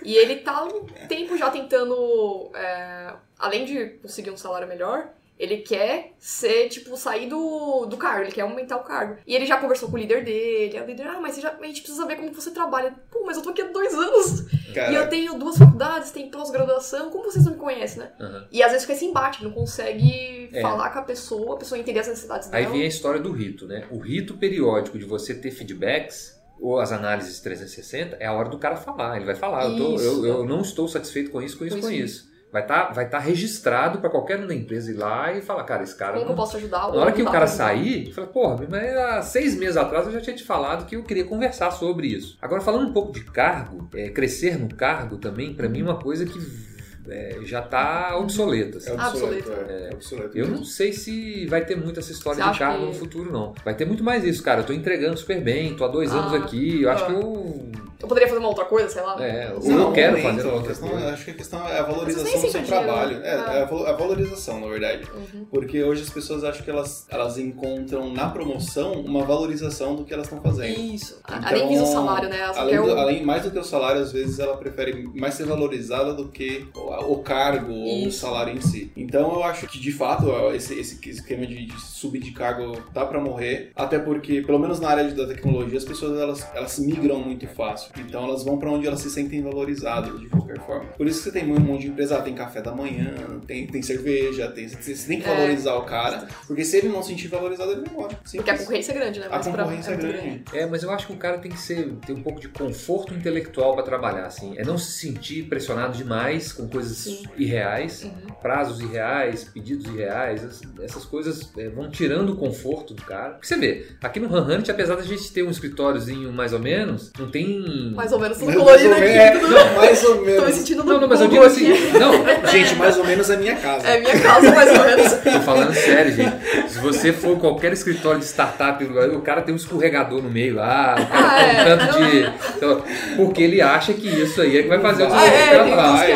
e ele tá há um tempo já tentando, é, além de conseguir um salário melhor, ele quer ser, tipo, sair do, do cargo, ele quer aumentar o cargo. E ele já conversou com o líder dele, aí o líder, ah, mas você já- a gente precisa ver como você trabalha. Pô, mas eu tô aqui há dois anos, Cara, e eu tenho duas faculdades, tenho pós-graduação, como vocês não me conhecem, né? Aham. E às vezes fica esse embate, não consegue É. falar com a pessoa, a pessoa entender as necessidades Aí dela. vem a história do rito, né? O rito periódico de você ter feedbacks ou as análises 360 é a hora do cara falar. Ele vai falar, eu, tô- Isso. eu, eu não estou satisfeito com isso, com isso, Com com isso. Vai estar vai tá registrado para qualquer um da empresa ir lá e falar, cara, esse cara Como não eu posso ajudar? Na hora que o cara sair fala, porra, mas há seis meses atrás eu já tinha te falado que eu queria conversar sobre isso. Agora, falando um pouco de cargo, é, crescer no cargo também, pra mim, é uma coisa que é, já tá obsoleta. assim. é obsoleto. É, é obsoleto. Eu não sei se vai ter muito essa história Você de cargo que- no futuro, não. Vai ter muito mais isso, cara. Eu tô entregando super bem, tô há dois Ah, anos aqui, eu acho que eu Eu poderia fazer uma outra coisa, sei lá. É, ou Não, eu quero momento, fazer a outra questão, coisa. Acho que a questão é a valorização do seu sentem dinheiro, trabalho. né? É, Ah. é a val- a valorização, na verdade. Uhum. Porque hoje as pessoas acham que elas, elas encontram na promoção uma valorização do que elas estão fazendo. Isso. Então, além disso, o salário, né? Além, do- o- além- mais do que o salário, às vezes ela prefere mais ser valorizada do que o, cargo ou o salário em si. Então eu acho que de fato esse, esse esquema de, de subir de cargo tá pra morrer, até porque, pelo menos na área de- da tecnologia, as pessoas elas, elas migram muito fácil. Então elas vão pra onde elas se sentem valorizadas de qualquer forma. Por isso que você tem um monte de empresa, ah, tem café da manhã, tem, tem cerveja, tem, você tem que É. valorizar o cara, porque se ele não se sentir valorizado, ele vai embora. Porque a concorrência é grande, né? A pra- concorrência é muito grande. É, mas eu acho que o cara tem que ser, ter um pouco de conforto intelectual para trabalhar, assim. É não se sentir pressionado demais com coisas Sim. irreais, Uhum. prazos irreais, pedidos irreais. es- Essas coisas é, vão tirando o conforto do cara. Porque você vê, aqui no Han Hunt, apesar da gente ter um escritóriozinho mais ou menos, não tem... Mais ou menos Mais colorido ou aqui. menos, tudo- é, mais ou Tô me menos. sentindo Não, no não, mas eu digo assim, não, Gente, mais ou menos a minha casa. É minha casa, mais ou menos. Tô falando sério, gente. Se você for qualquer escritório de startup, o cara tem um escorregador no meio lá, o cara Ah, tem é. um tanto de. Então, porque ele acha que isso aí é que vai fazer o Ah, é, uns que Ai,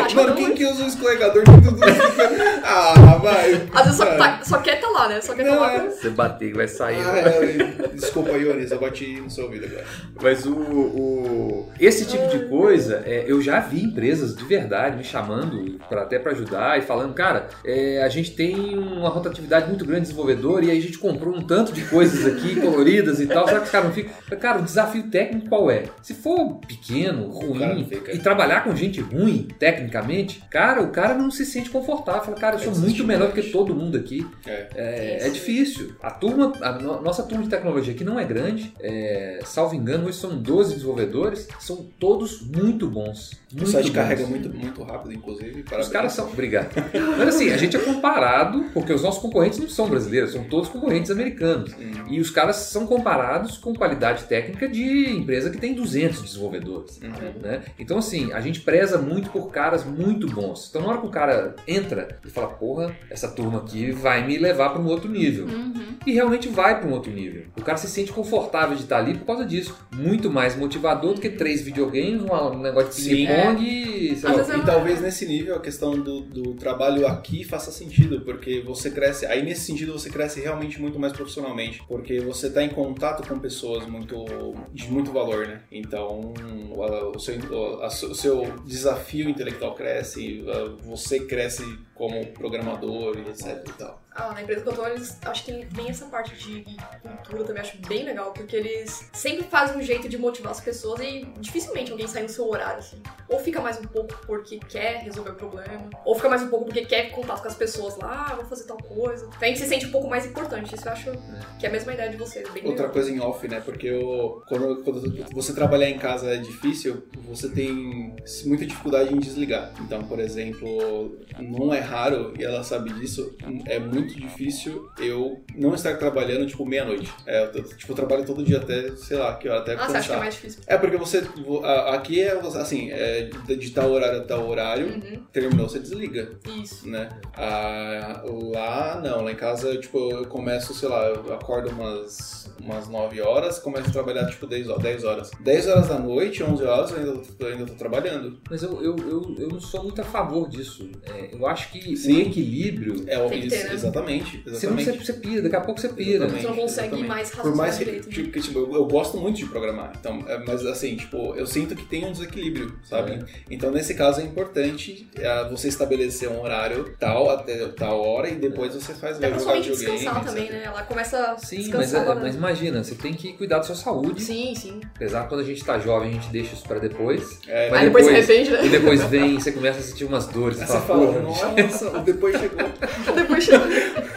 que usa o escorregador de tudo fica... Ah, vai. Às vezes só, tá- só quer tá lá, né? Só quer tá Não, lá. é. pra- Você bater vai sair. Ah, é, desculpa, Ionis, eu bati no seu ouvido agora. Mas o, o- esse tipo de coisa, é, eu já vi empresas de verdade me chamando pra, até para ajudar e falando, cara, é, a gente tem uma rotatividade muito grande de desenvolvedor e aí a gente comprou um tanto de coisas aqui coloridas e tal. Será que os caras não ficam? Cara, o desafio técnico qual é? Se for pequeno, ruim e trabalhar com gente ruim, tecnicamente, cara, o cara não se sente confortável. Fala, cara, eu sou É muito melhor do que todo mundo aqui. É. É, é difícil. A turma, a no- nossa turma de tecnologia aqui não é grande. É, salvo engano, hoje são 12 desenvolvedores. São todos muito bons. O Muito site bons. carrega muito, muito rápido, inclusive. Os parabéns. caras são. Obrigado. Mas assim, a gente é comparado, porque os nossos concorrentes não são brasileiros, são todos concorrentes americanos. Hum. E os caras são comparados com qualidade técnica de empresa que tem 200 desenvolvedores. Uhum. né? Então, assim, a gente preza muito por caras muito bons. Então, na hora que o cara entra e fala, porra, essa turma aqui vai me levar para um outro nível. Uhum. E realmente vai para um outro nível. O cara se sente confortável de estar ali por causa disso. Muito mais motivador do que três videogames, um negócio de ping-pong e sei lá. E talvez nesse nível a questão do, do trabalho aqui faça sentido, porque você cresce. Aí nesse sentido você cresce realmente muito mais profissionalmente, porque você está em contato com pessoas muito de muito valor, né? Então o seu, o seu desafio intelectual cresce, você cresce como programador e etc e tal. Ah, na empresa que eu tô, eles acho que tem bem essa parte de cultura também, acho bem legal, porque eles sempre fazem um jeito de motivar as pessoas e dificilmente alguém sai no seu horário, assim. Ou fica mais um pouco porque quer resolver o problema, ou fica mais um pouco porque quer contato com as pessoas lá, ah, vou fazer tal coisa. Então a gente se sente um pouco mais importante, isso eu acho que é a mesma ideia de vocês, bem Outra legal. coisa em off, né? Porque eu, quando, quando você trabalhar em casa é difícil, você tem muita dificuldade em desligar. Então, por exemplo, não é raro, e ela sabe disso, é muito difícil eu não estar trabalhando, tipo, meia-noite. É, eu, tipo, eu trabalho todo dia até, sei lá, que hora, até você acha que é mais difícil? É porque você. Aqui é assim, é de tal horário a tal horário, Uhum, terminou, você desliga isso. né? Ah, lá não, lá em casa tipo, eu começo, sei lá, eu acordo umas, umas 9 horas, começo a trabalhar tipo 10 horas. 10 horas, 10 horas da noite, 11 horas, eu ainda, eu ainda tô trabalhando. Mas eu, eu, eu, eu não sou muito a favor disso. É, eu acho que Sim. o equilíbrio. É o que isso, ter, né? exatamente. Senão você, exatamente. você pira, daqui a pouco você pira. Exatamente. Você não consegue exatamente. mais Por mais que, direito, né? tipo, que, tipo, eu, eu gosto muito de programar, então, é, mas assim, tipo, eu sinto que tem um desequilíbrio, sabe? É. Então, nesse caso, é importante é, você estabelecer um horário tal até tal hora e depois você faz vai jogar videogame. descansar etc. também, né? Ela começa a Sim, mas, descansar. é- mas imagina, você tem que cuidar da sua saúde. Sim, sim. Apesar que quando a gente tá jovem, a gente deixa isso pra depois. É, Mas Aí depois se depois- arrepende, né? E depois vem, você começa a sentir umas dores. Aí Você você fala, fala, porra, nossa, depois chegou. Depois chega.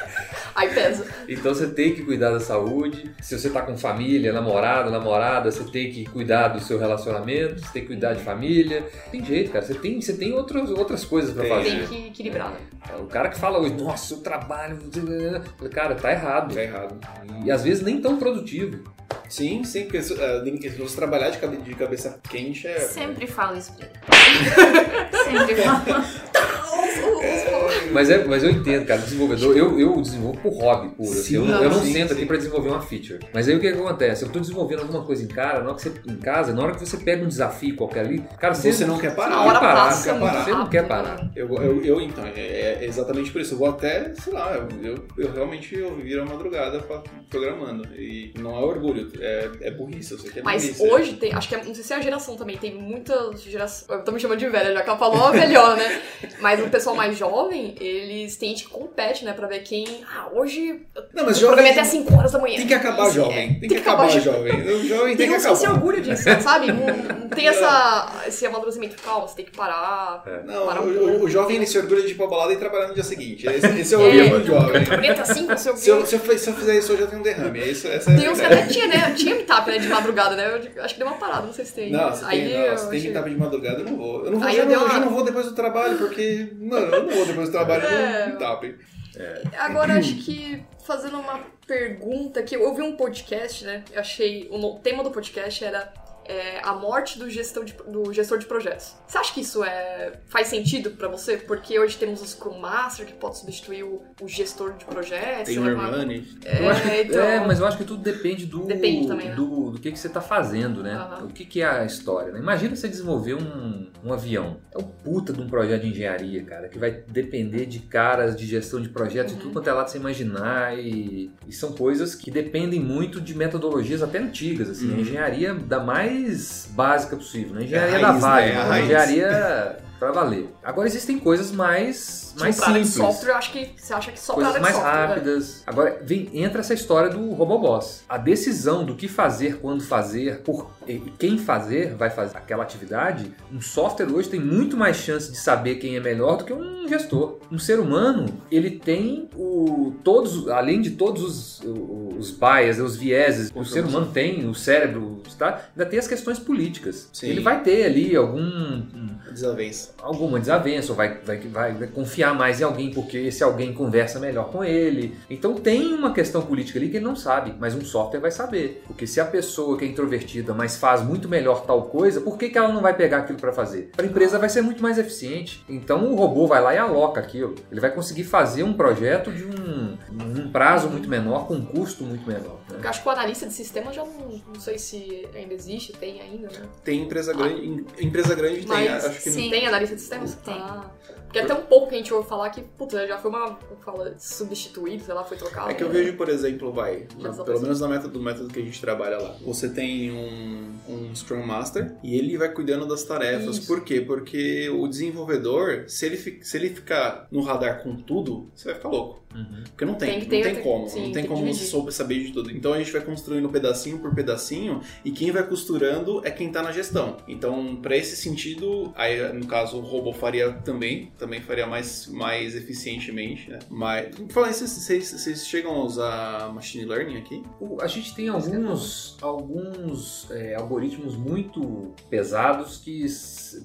Aí pesa. Então você tem que cuidar da saúde. Se você tá com família, namorado, namorada, você tem que cuidar do seu relacionamento, você tem que cuidar de família. Tem jeito, cara. Você tem, você tem outras, outras coisas pra Tem. fazer. Tem que equilibrar, né? O cara que fala hoje, nossa, eu trabalho. Cara, tá errado. Tá errado. E às vezes nem tão produtivo. Sim, sim, porque se eh, você trabalhar de cabe- de cabeça quente é. Sempre falo isso pra ele. Sempre falo. Mas, é, mas eu entendo, cara, desenvolvedor, eu, eu desenvolvo por hobby puro. Assim, eu, Sim, eu não sim, sento sim. aqui pra desenvolver uma feature. Mas aí o que, que acontece? Eu tô desenvolvendo alguma coisa em, cara, na hora que você, em casa, na hora que você pega um desafio qualquer ali, cara, você, Você não quer parar. A hora parar, passa quer muito parar. Você não quer parar. Eu, eu, eu, então, é, é exatamente por isso. Eu vou até, sei lá, eu, eu, eu realmente eu viro a madrugada pra- programando. E não é orgulho, é, é burrice, eu sei que é Mas burrice. hoje tem, acho que é, não sei se é a geração também, tem muitas gerações. Eu tô me chamando de velha, já que ela falou a melhor, né? Mas o pessoal mais jovem, eles têm gente que compete, né? Pra ver quem. Ah, hoje Não, mas eu jovem até 5 horas da manhã. tem que acabar Isso, jovem. é, Tem que acabar jo- jovem. O jovem tem Tem que um esse acabar. orgulho disso, sabe? Não, não tem essa, esse amadurecimento. Calma, você tem que parar. Não, parar um o, o, o jovem ele se orgulha de ir pra balada e trabalhar no dia seguinte. Esse, esse é o É, orgulho do jovem. Programei até 5, não sei o Se eu, se, eu, se eu fizer isso hoje eu tenho um derrame. É isso, essa é Tem uns que até tinha, né? Tinha meetup, né? De madrugada, né? Eu acho que deu uma parada, não sei se tem. Não, Aí tem, não, tem que estar de madrugada, eu não vou. Eu não vou, já, eu não, já não vou depois do trabalho, porque, mano, eu não vou depois do trabalho É. no tap. Agora, acho que fazendo uma pergunta que eu ouvi um podcast, né? Eu achei. O tema do podcast era é, a morte do, gestão de- do gestor de projetos. Você acha que isso é, faz sentido pra você? Porque hoje temos o Scrum Master que pode substituir o, o gestor de projetos. Tem um lá. Hermione. É, então, é, mas eu acho que tudo depende do, Depende também, né? do, do que, que você está fazendo, né? Aham. O que, que é a história, né? Imagina você desenvolver um, um avião. É um puta de um projeto de engenharia, cara, que vai depender de caras de gestão de projetos Uhum. e tudo quanto é lá de você imaginar. E, e são coisas que dependem muito de metodologias até antigas, assim. Uhum. A engenharia da mais básica possível, né? Engenharia É a da raiz, Vale, né? É raiz. engenharia pra valer. Agora existem coisas mais, mais tipo, área de simples software, eu acho que você acha que só coisas mais software. né? rápidas. Agora vem, entra essa história do Roboboss. A decisão do que fazer, quando fazer, por e quem fazer vai fazer aquela atividade. Um software hoje tem muito mais chance de saber quem é melhor do que um gestor. Um ser humano ele tem o todos, além de todos os, os bias, os vieses, que o ser humano tem, o cérebro, tá? Ainda tem as questões políticas. Sim. Ele vai ter ali algum Desavença. Alguma desavença, ou vai, vai, vai, vai confiar mais em alguém porque esse alguém conversa melhor com ele. Então tem uma questão política ali que ele não sabe, mas um software vai saber. Porque se a pessoa que é introvertida, mas faz muito melhor tal coisa, por que, que ela não vai pegar aquilo para fazer? Para a empresa vai ser muito mais eficiente. Então o robô vai lá e aloca aquilo. Ele vai conseguir fazer um projeto de um, um prazo muito menor, com um custo muito menor. né? Eu acho que o analista de sistema já não, não sei se ainda existe, tem ainda, né? Tem empresa grande. em- Empresa grande tem, Mas acho que sim. Tem analista de sistemas? Tem. Porque até um pouco que a gente ouve falar que, puta, já foi uma, fala, substituído, sei lá, foi trocado. É que eu vejo, por exemplo, vai, na- pelo pra- menos no método, do método que a gente trabalha lá. Você tem um, um Scrum Master e ele vai cuidando das tarefas. Isso. Por quê? Porque o desenvolvedor, se ele, se ele ficar no radar com tudo, você vai ficar louco. Uhum. Porque não tem, Tem que não ter- tem tem- como. sim, não tem tem como dividir. soube saber de tudo. Então a gente vai construindo pedacinho por pedacinho e quem vai costurando é quem tá na gestão. Então, para esse sentido, aí no caso o robô faria também, também faria mais, mais eficientemente, né? Mas, falar isso, vocês, vocês chegam a usar machine learning aqui? A gente tem alguns, alguns é, algoritmos muito pesados que,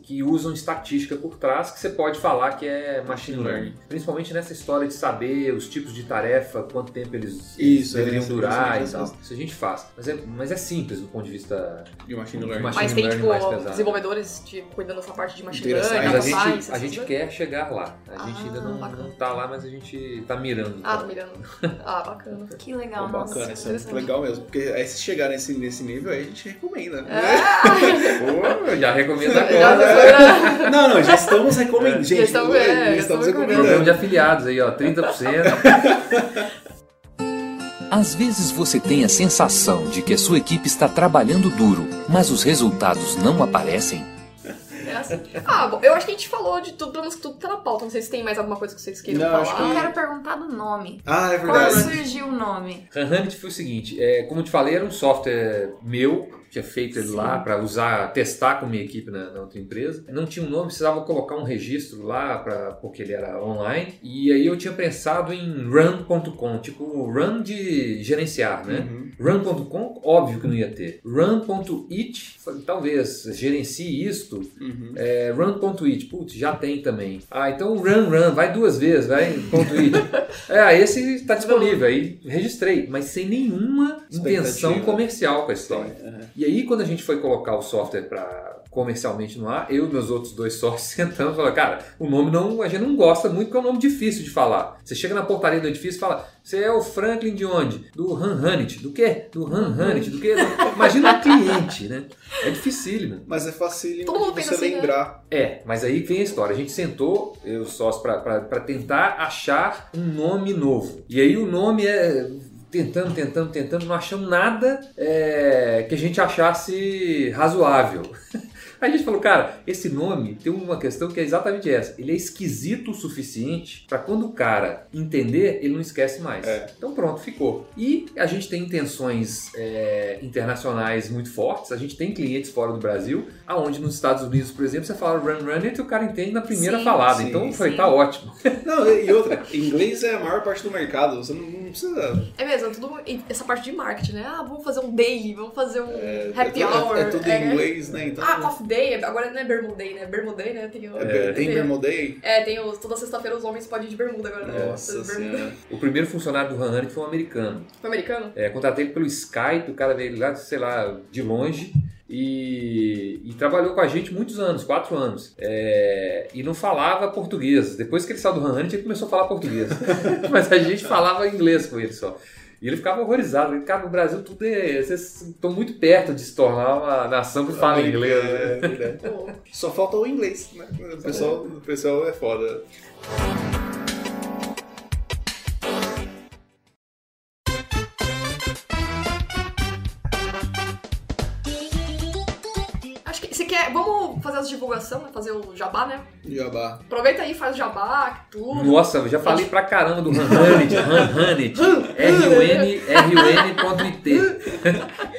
que usam estatística por trás que você pode falar que é machine learning. Principalmente nessa história de saber os tipos de tarefa, quanto tempo eles, Isso, deveriam isso, durar isso, e tal. isso. Isso a gente faz. Mas é, mas é simples do ponto de vista. De machine De learning. machine Mas tem, learning tipo, mais pesado. desenvolvedores de, cuidando dessa parte de machine learning, Mas data a gente, science, a gente quer chegar lá. A gente Ah, ainda não, bacana. não tá lá, mas a gente tá mirando. Ah, tô mirando. Ah, bacana. Que legal, nossa. bacana, isso é legal mesmo. Porque aí se chegar nesse, nesse nível, aí a gente recomenda. né? Pô, já recomendo Já agora. Não, não, já estamos recomendando. Gente, Já estamos- é, já já estamos estamos recomendando. Programa de afiliados aí, ó, 30%. Às vezes você tem a sensação de que a sua equipe está trabalhando duro, mas os resultados não aparecem. Assim. Ah, bom, eu acho que a gente falou de tudo, pelo menos que tudo tá na pauta. Não sei se tem mais alguma coisa que vocês queiram Não, falar. acho Eu quero perguntar do nome. Ah, é Como verdade. surgiu o nome? Hanhanit foi o seguinte, é, como eu te falei, era um software meu, tinha feito ele Sim. lá para usar, testar com minha equipe na, na outra empresa. Não tinha um nome, precisava colocar um registro lá, pra, porque ele era online. E aí eu tinha pensado em run.com, tipo run de gerenciar, né? Uhum. Run.com, óbvio que não ia ter. Run.it, talvez gerencie isto. Uhum. É, run.it, putz, já tem também. Ah, então run, run, vai duas vezes, vai, ponto .it. É, esse está disponível, aí registrei, mas sem nenhuma intenção comercial com a história. Uhum. E aí, quando a gente foi colocar o software para comercialmente no ar, eu e meus outros dois sócios sentamos e falamos, cara, o nome não, a gente não gosta muito porque é um nome difícil de falar. Você chega na portaria do edifício e fala, você é o Franklin de onde? Do Han Hanit. Do quê? Do Han Hanit. Do quê? Imagina o cliente, né? É dificílimo. Mas é facílimo Todo mundo de você assim, né? lembrar. É, mas aí vem a história. A gente sentou, eu e os sócios, pra tentar achar um nome novo. E aí o nome é. Tentando, tentando, tentando, não achamos nada é, que a gente achasse razoável. Aí a gente falou, cara, esse nome tem uma questão que é exatamente essa. Ele é esquisito o suficiente para quando o cara entender, ele não esquece mais. É. Então pronto, ficou. E a gente tem intenções é, internacionais muito fortes. A gente tem clientes fora do Brasil, aonde nos Estados Unidos, por exemplo, você fala run run it e o cara entende na primeira Sim, falada. sim, então foi, sim. tá ótimo. Não, e outra, inglês é a maior parte do mercado. Você não, não precisa. É mesmo, é tudo essa parte de marketing, né? Ah, vamos fazer um daily, vamos fazer um É, happy é, hour. é, é tudo em inglês, né? Então. Ah, coffee day, agora não é bermuda day, né? Bermuda day, né? Tem, o- é, tem Bermudei? É, tem os, toda sexta-feira os homens podem ir de bermuda agora, né? Nossa bermuda. O primeiro funcionário do Han Hanit foi um americano. Foi americano? É, contratei ele pelo Skype, o cara veio lá, sei lá, de longe. E, e trabalhou com a gente muitos anos, quatro anos. É, e não falava português. Depois que ele saiu do Han Hanit, ele começou a falar português. Mas a gente falava inglês com ele só. E ele ficava horrorizado. Ele, cara, no Brasil tudo é. Vocês estão muito perto de se tornar uma nação que fala inglês. né? É. Pô, Só falta o inglês, né? O pessoal, o pessoal é foda. Divulgação, né? Fazer o jabá, né? Jabá. Aproveita aí, faz o jabá, tudo. Nossa, eu já falei pra caramba do Han Hanit, R-U-N, R-U-N.it.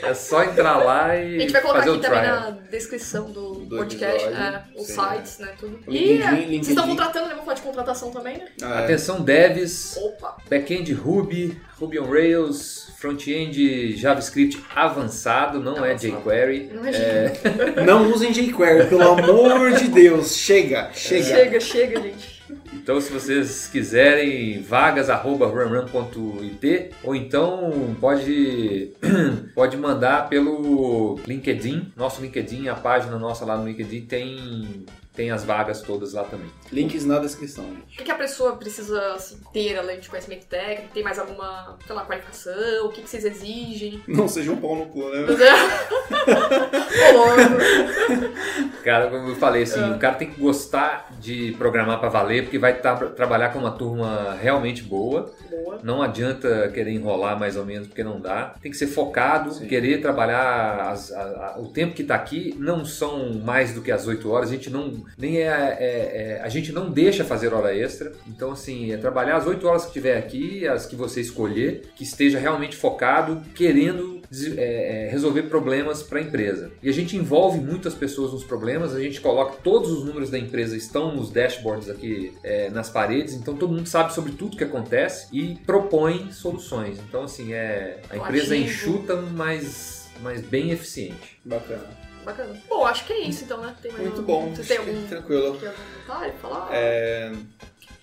É só entrar lá A e gente vai colocar fazer aqui o também trial. na descrição do, Do podcast, episódio, é, os sites, né? Tudo. O E LinkedIn, é, LinkedIn. vocês estão contratando, né? Vamos falar de contratação também, né? Ah, é. Atenção devs, Opa! back-end Ruby, Ruby on Rails, front-end JavaScript avançado, não é Avançado. jQuery. Não é Não usem jQuery, pelo amor de Deus. Chega, chega. Chega, chega, gente. Então, se vocês quiserem, vagas.runrun.it ou então pode, pode mandar pelo LinkedIn. Nosso LinkedIn, a página nossa lá no LinkedIn tem, tem as vagas todas lá também. Links na descrição, O gente. que, que a pessoa precisa assim, ter além de conhecimento técnico? Tem mais alguma, sei lá, qualificação? O que, que vocês exigem? Não seja um pau no cu, né? Ô, louco. Cara, como eu falei, assim, Ah. o cara tem que gostar de programar para valer, porque vai tá- trabalhar com uma turma realmente boa. Boa. Não adianta querer enrolar mais ou menos, porque não dá. Tem que ser focado, Sim. querer trabalhar as- a- a- o tempo que está aqui. Não são mais do que as 8 horas. A gente não nem é, é- é- a gente não deixa fazer hora extra. Então assim, é trabalhar as 8 horas que tiver aqui, as que você escolher, que esteja realmente focado, querendo é, é, resolver problemas para a empresa. E a gente envolve muitas pessoas nos problemas. A gente coloca todos os números da empresa estão nos dashboards aqui é, nas paredes. Então todo mundo sabe sobre tudo que acontece e propõe soluções. Então assim é a empresa é enxuta, mas mas bem eficiente. Bacana. Bacana. Bom, acho que é isso então, né? Tem mais Muito algum- bom. Você tem algum, Tranquilo. tem algum falar? É,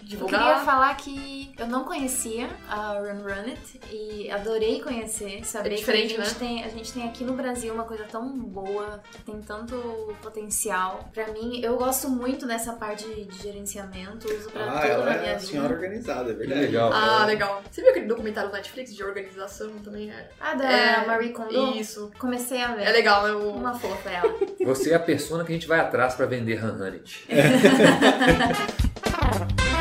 Eu Divulgar? queria falar que eu não conhecia a Run Run It e adorei conhecer, saber É diferente, que a gente, né? tem, a gente tem aqui no Brasil uma coisa tão boa, que tem tanto potencial. Pra mim, eu gosto muito dessa parte de gerenciamento, uso pra Ah, tudo ela na é minha a senhora vida. organizada, é verdade. Legal. Ah, legal. Você viu aquele documentário do Netflix de organização também? É, Ah, da É, Marie Kondo? Isso. Comecei a ver. É legal, né? O... Uma fofa ela. Você é a persona que a gente vai atrás para vender Han Hanit.